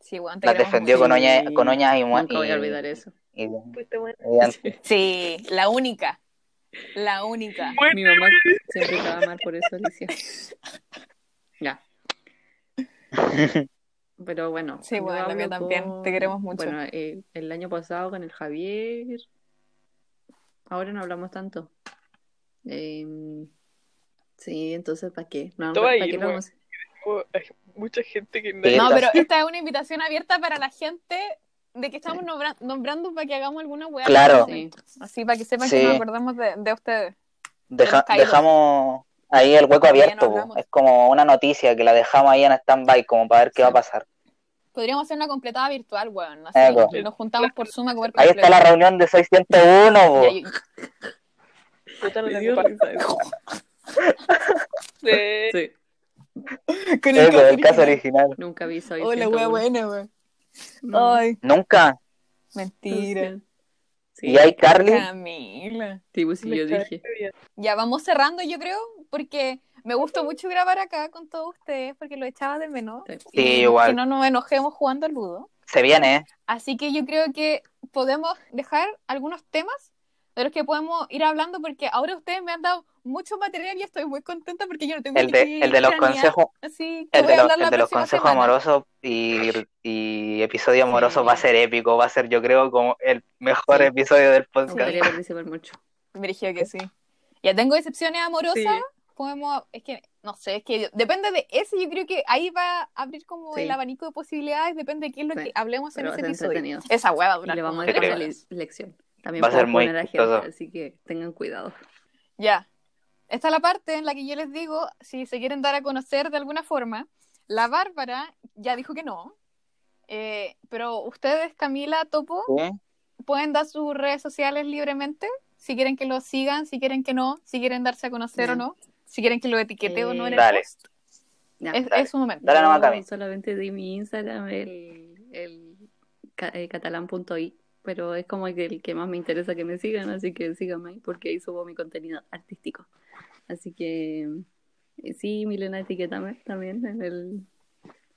Sí, bueno, la defendió con, uña- con uñas y, mu- Nunca voy a olvidar eso. y- fuiste buena. y- Sí, la única. La única. Mi mamá siempre te va a amar por eso, Alicia. Ya. Pero bueno. Sí, bueno, la mía también. Te queremos mucho. Bueno, eh, el año pasado con el Javier. Ahora no hablamos tanto. Eh, sí, entonces, ¿para qué? No, ¿para qué lo vamos a- hay mucha gente que No, pero esta es una invitación abierta para la gente de que estamos nombra- nombrando para que hagamos alguna weá. Claro. Sí. Así para que sepan Sí. que nos acordamos de, de ustedes. Deja- dejamos ahí el hueco abierto. Es como una noticia que la dejamos ahí en stand-by como para ver qué Sí. va a pasar. Podríamos hacer una completada virtual, weón. Así, po. nos juntamos por Zoom a comer Ahí está la reunión de 601. po. Ya, yo- Puta, no Me tengo dio pa- risa eso. de- Sí, Con Eso, caso el caso original. nunca vi Soy Oh, la wea 101. buena, weón. No, Ay, Nunca. mentira. Sí, Y hay Carly. Camila. Sí, me yo dije. Ya vamos cerrando, yo creo, porque me gustó mucho grabar acá con todos ustedes, porque lo echaba de menos. Sí. Sí, Y igual. Que no nos enojemos jugando al ludo. Se viene, ¿eh? Así que yo creo que podemos dejar algunos temas de los que podemos ir hablando, porque ahora ustedes me han dado mucho material y estoy muy contenta porque yo no tengo El que de, el de los consejos, Así que el de los, hablar la el de los próxima consejos semana. amorosos y, y episodio amoroso Sí. va a ser épico, va a ser yo creo como el mejor Sí. episodio del podcast. gustaría participar mucho. Me dirigió que sí. Ya tengo decepciones amorosas. Sí. Podemos, es que, no sé, es que depende de ese, yo creo que ahí va a abrir como Sí. el abanico de posibilidades, depende de qué es lo Sí. que hablemos en ese episodio. Esa hueá va a Y durar le vamos a horas. le- lección. También Va a ser muy poner a gente, así que tengan cuidado. Ya. Esta es la parte en la que yo les digo, si se quieren dar a conocer de alguna forma, la Bárbara ya dijo que no. Eh, pero ustedes, Camila, Topo, ¿Sí? pueden dar sus redes sociales libremente, si quieren que lo sigan, si quieren que no, si quieren darse a conocer Ya. o no, si quieren que lo etiquete o no en el Dale. post. Ya. Es, Dale. es su momento. Dale nomás, solamente di mi Instagram, el, el ca- eh, catalán.i, pero es como que el que más me interesa que me sigan, así que síganme ahí, porque ahí subo mi contenido artístico. Así que eh, sí, Milena, etiquétame también en el,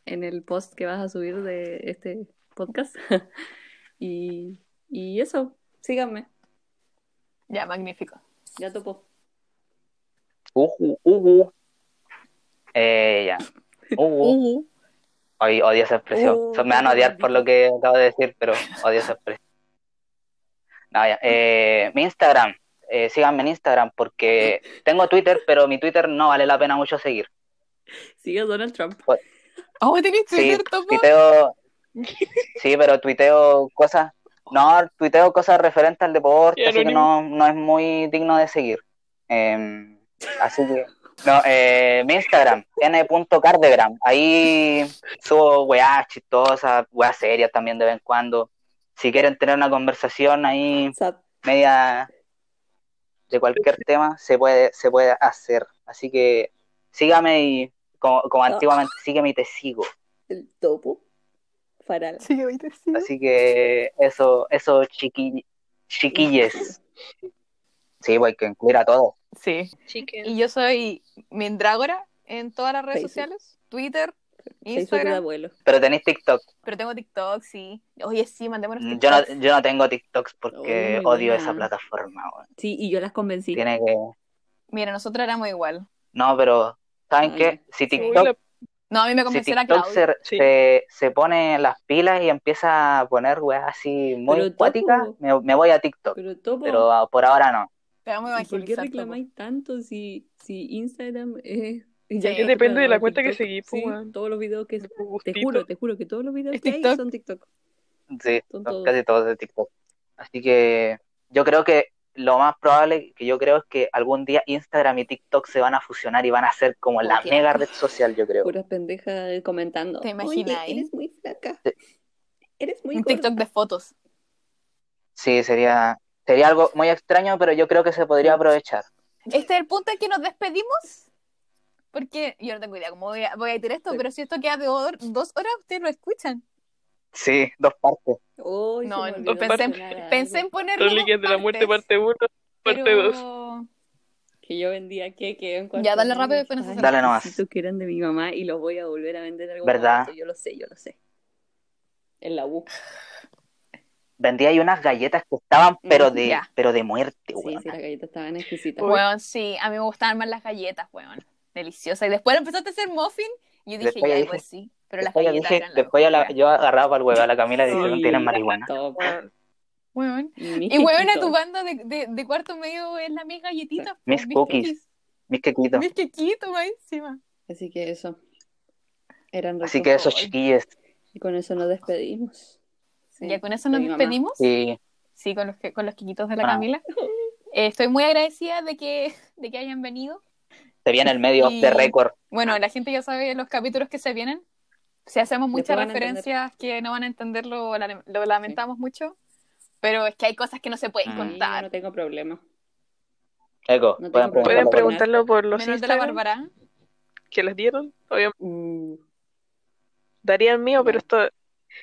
en el post que vas a subir de este podcast. y, y eso, síganme, Ya, magnífico. ya topo. Ujú, ujú. Eh, ya. Hoy odio esa expresión. Uh, me van a odiar por lo que acabo de decir, pero odio esa expresión. No, ya. Eh, mi Instagram. Eh, síganme en Instagram porque tengo Twitter, pero mi Twitter no vale la pena mucho seguir. Sigue Donald Trump. ¿Oh, tenés Sí, Twitter, tuiteo. Sí, pero tuiteo cosas. No, tuiteo cosas referentes al deporte, así que no, no es muy digno de seguir. Eh, así que. No, eh, mi Instagram, n.cardegram. Ahí subo weas chistosas, weas serias también de vez en cuando. Si quieren tener una conversación ahí media de cualquier tema, se puede, se puede hacer. Así que sígame y como, como antiguamente, sígueme y te sigo. El topo. Faral. Sí, ahorita sí. Así que eso, eso chiqui- chiquilles. Sí, pues hay que incluir a todos. Sí. Chicken. Y yo soy Mindrágora en todas las redes Facebook. sociales, Twitter, Instagram, abuelo. Pero tenéis TikTok. pero tengo TikTok, sí. Oye, sí, mandémonos Mm, Yo no, yo no tengo TikToks porque Oh, odio buena. esa plataforma. weón. Sí, y yo las convencí. Tiene que. Mira, nosotros éramos igual. No, pero ¿saben Ah, qué? Si TikTok, la- No, a mí me si convenció la TikTok Claudia. se, Sí. se, se pone las pilas y empieza a poner weas así muy Pero cuáticas, topo. me, me voy a TikTok. Pero topo. Pero ah, por ahora no. Te vamos a ¿y ¿Por qué reclamáis tanto si, si Instagram es... Sí, que depende de la TikTok, cuenta que seguís, pues, Sí, todos los videos que... Te juro, te juro que todos los videos que hay son TikTok. Sí, Son todos. casi todos de TikTok. Así que yo creo que lo más probable que yo creo es que algún día Instagram y TikTok se van a fusionar y van a ser como la Oye. mega red social, yo creo. Puras pendejas comentando. ¿Te Oye, imagináis? eres muy flaca. Sí. Eres muy Un gorda. TikTok de fotos. Sí, sería, sería algo muy extraño, pero yo creo que se podría aprovechar. Este es el punto en que nos despedimos. Porque yo no tengo idea cómo voy a, voy a editar esto, Sí. pero si esto queda de dos horas, ustedes lo escuchan. Sí, dos partes. Uy, No, no, pensé, algo. pensé en ponerlo. Reliquias de la muerte, parte 1, parte 2. Que yo vendía queque en Ya, dale rápido nos Ay, Dale nomás. necesito que eran de mi mamá y los voy a volver a vender en algún ¿Verdad? momento. Yo lo sé, yo lo sé. En la U. Vendía ahí unas galletas que estaban, pero de, Ya. pero de muerte, Sí, weón. sí, las galletas estaban exquisitas. Weón, sí, a mí me gustaban más las galletas, weón. Deliciosas. Y después empezaste a hacer muffin y yo dije, Después ya, dije- pues sí. Pero las Después, yo, galletas dije- eran la después yo, la- mejor, yo agarraba para el huevo a la Camila y Sí. ¿tienes marihuana? Top. weón. Y mis weón, quequitos. tu banda de, de, de cuarto medio es la mis galletitas. Mis pues, cookies. Mis quequitos. Mis quequitos, más encima. Así que eso. Eran Así que esos chiquillos, Y con eso nos despedimos. Sí, Ya con eso nos despedimos. Sí. Sí, con los, que- con los quiquitos de la Ah. Camila. Eh, estoy muy agradecida de que, de que hayan venido. Se viene el medio de récord. Bueno, la gente ya sabe los capítulos que se vienen. Si hacemos muchas referencias que no van a entender, lo, la- lo lamentamos mucho. Pero es que hay cosas que no se pueden Mm. Contar. no tengo problema. Eco, No pueden tengo preguntarlo por- preguntarlo por los Menos de la Bárbara. que les dieron. Obviamente Uh, daría el mío, pero esto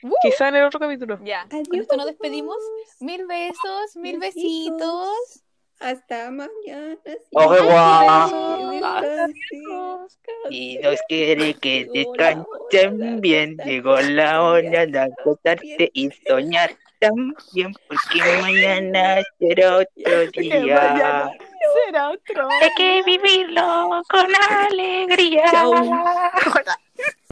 Uh. quizá en el otro capítulo. Ya, con esto nos despedimos. Mil besos, mil Besitos. besitos. Hasta mañana. sí. Au revoir. Adiós. Y Dios quiere que descansen de bien. Llegó la hora de acostarte y soñar también, porque mañana será otro día. Será otro. Hay que vivirlo con alegría. Chau.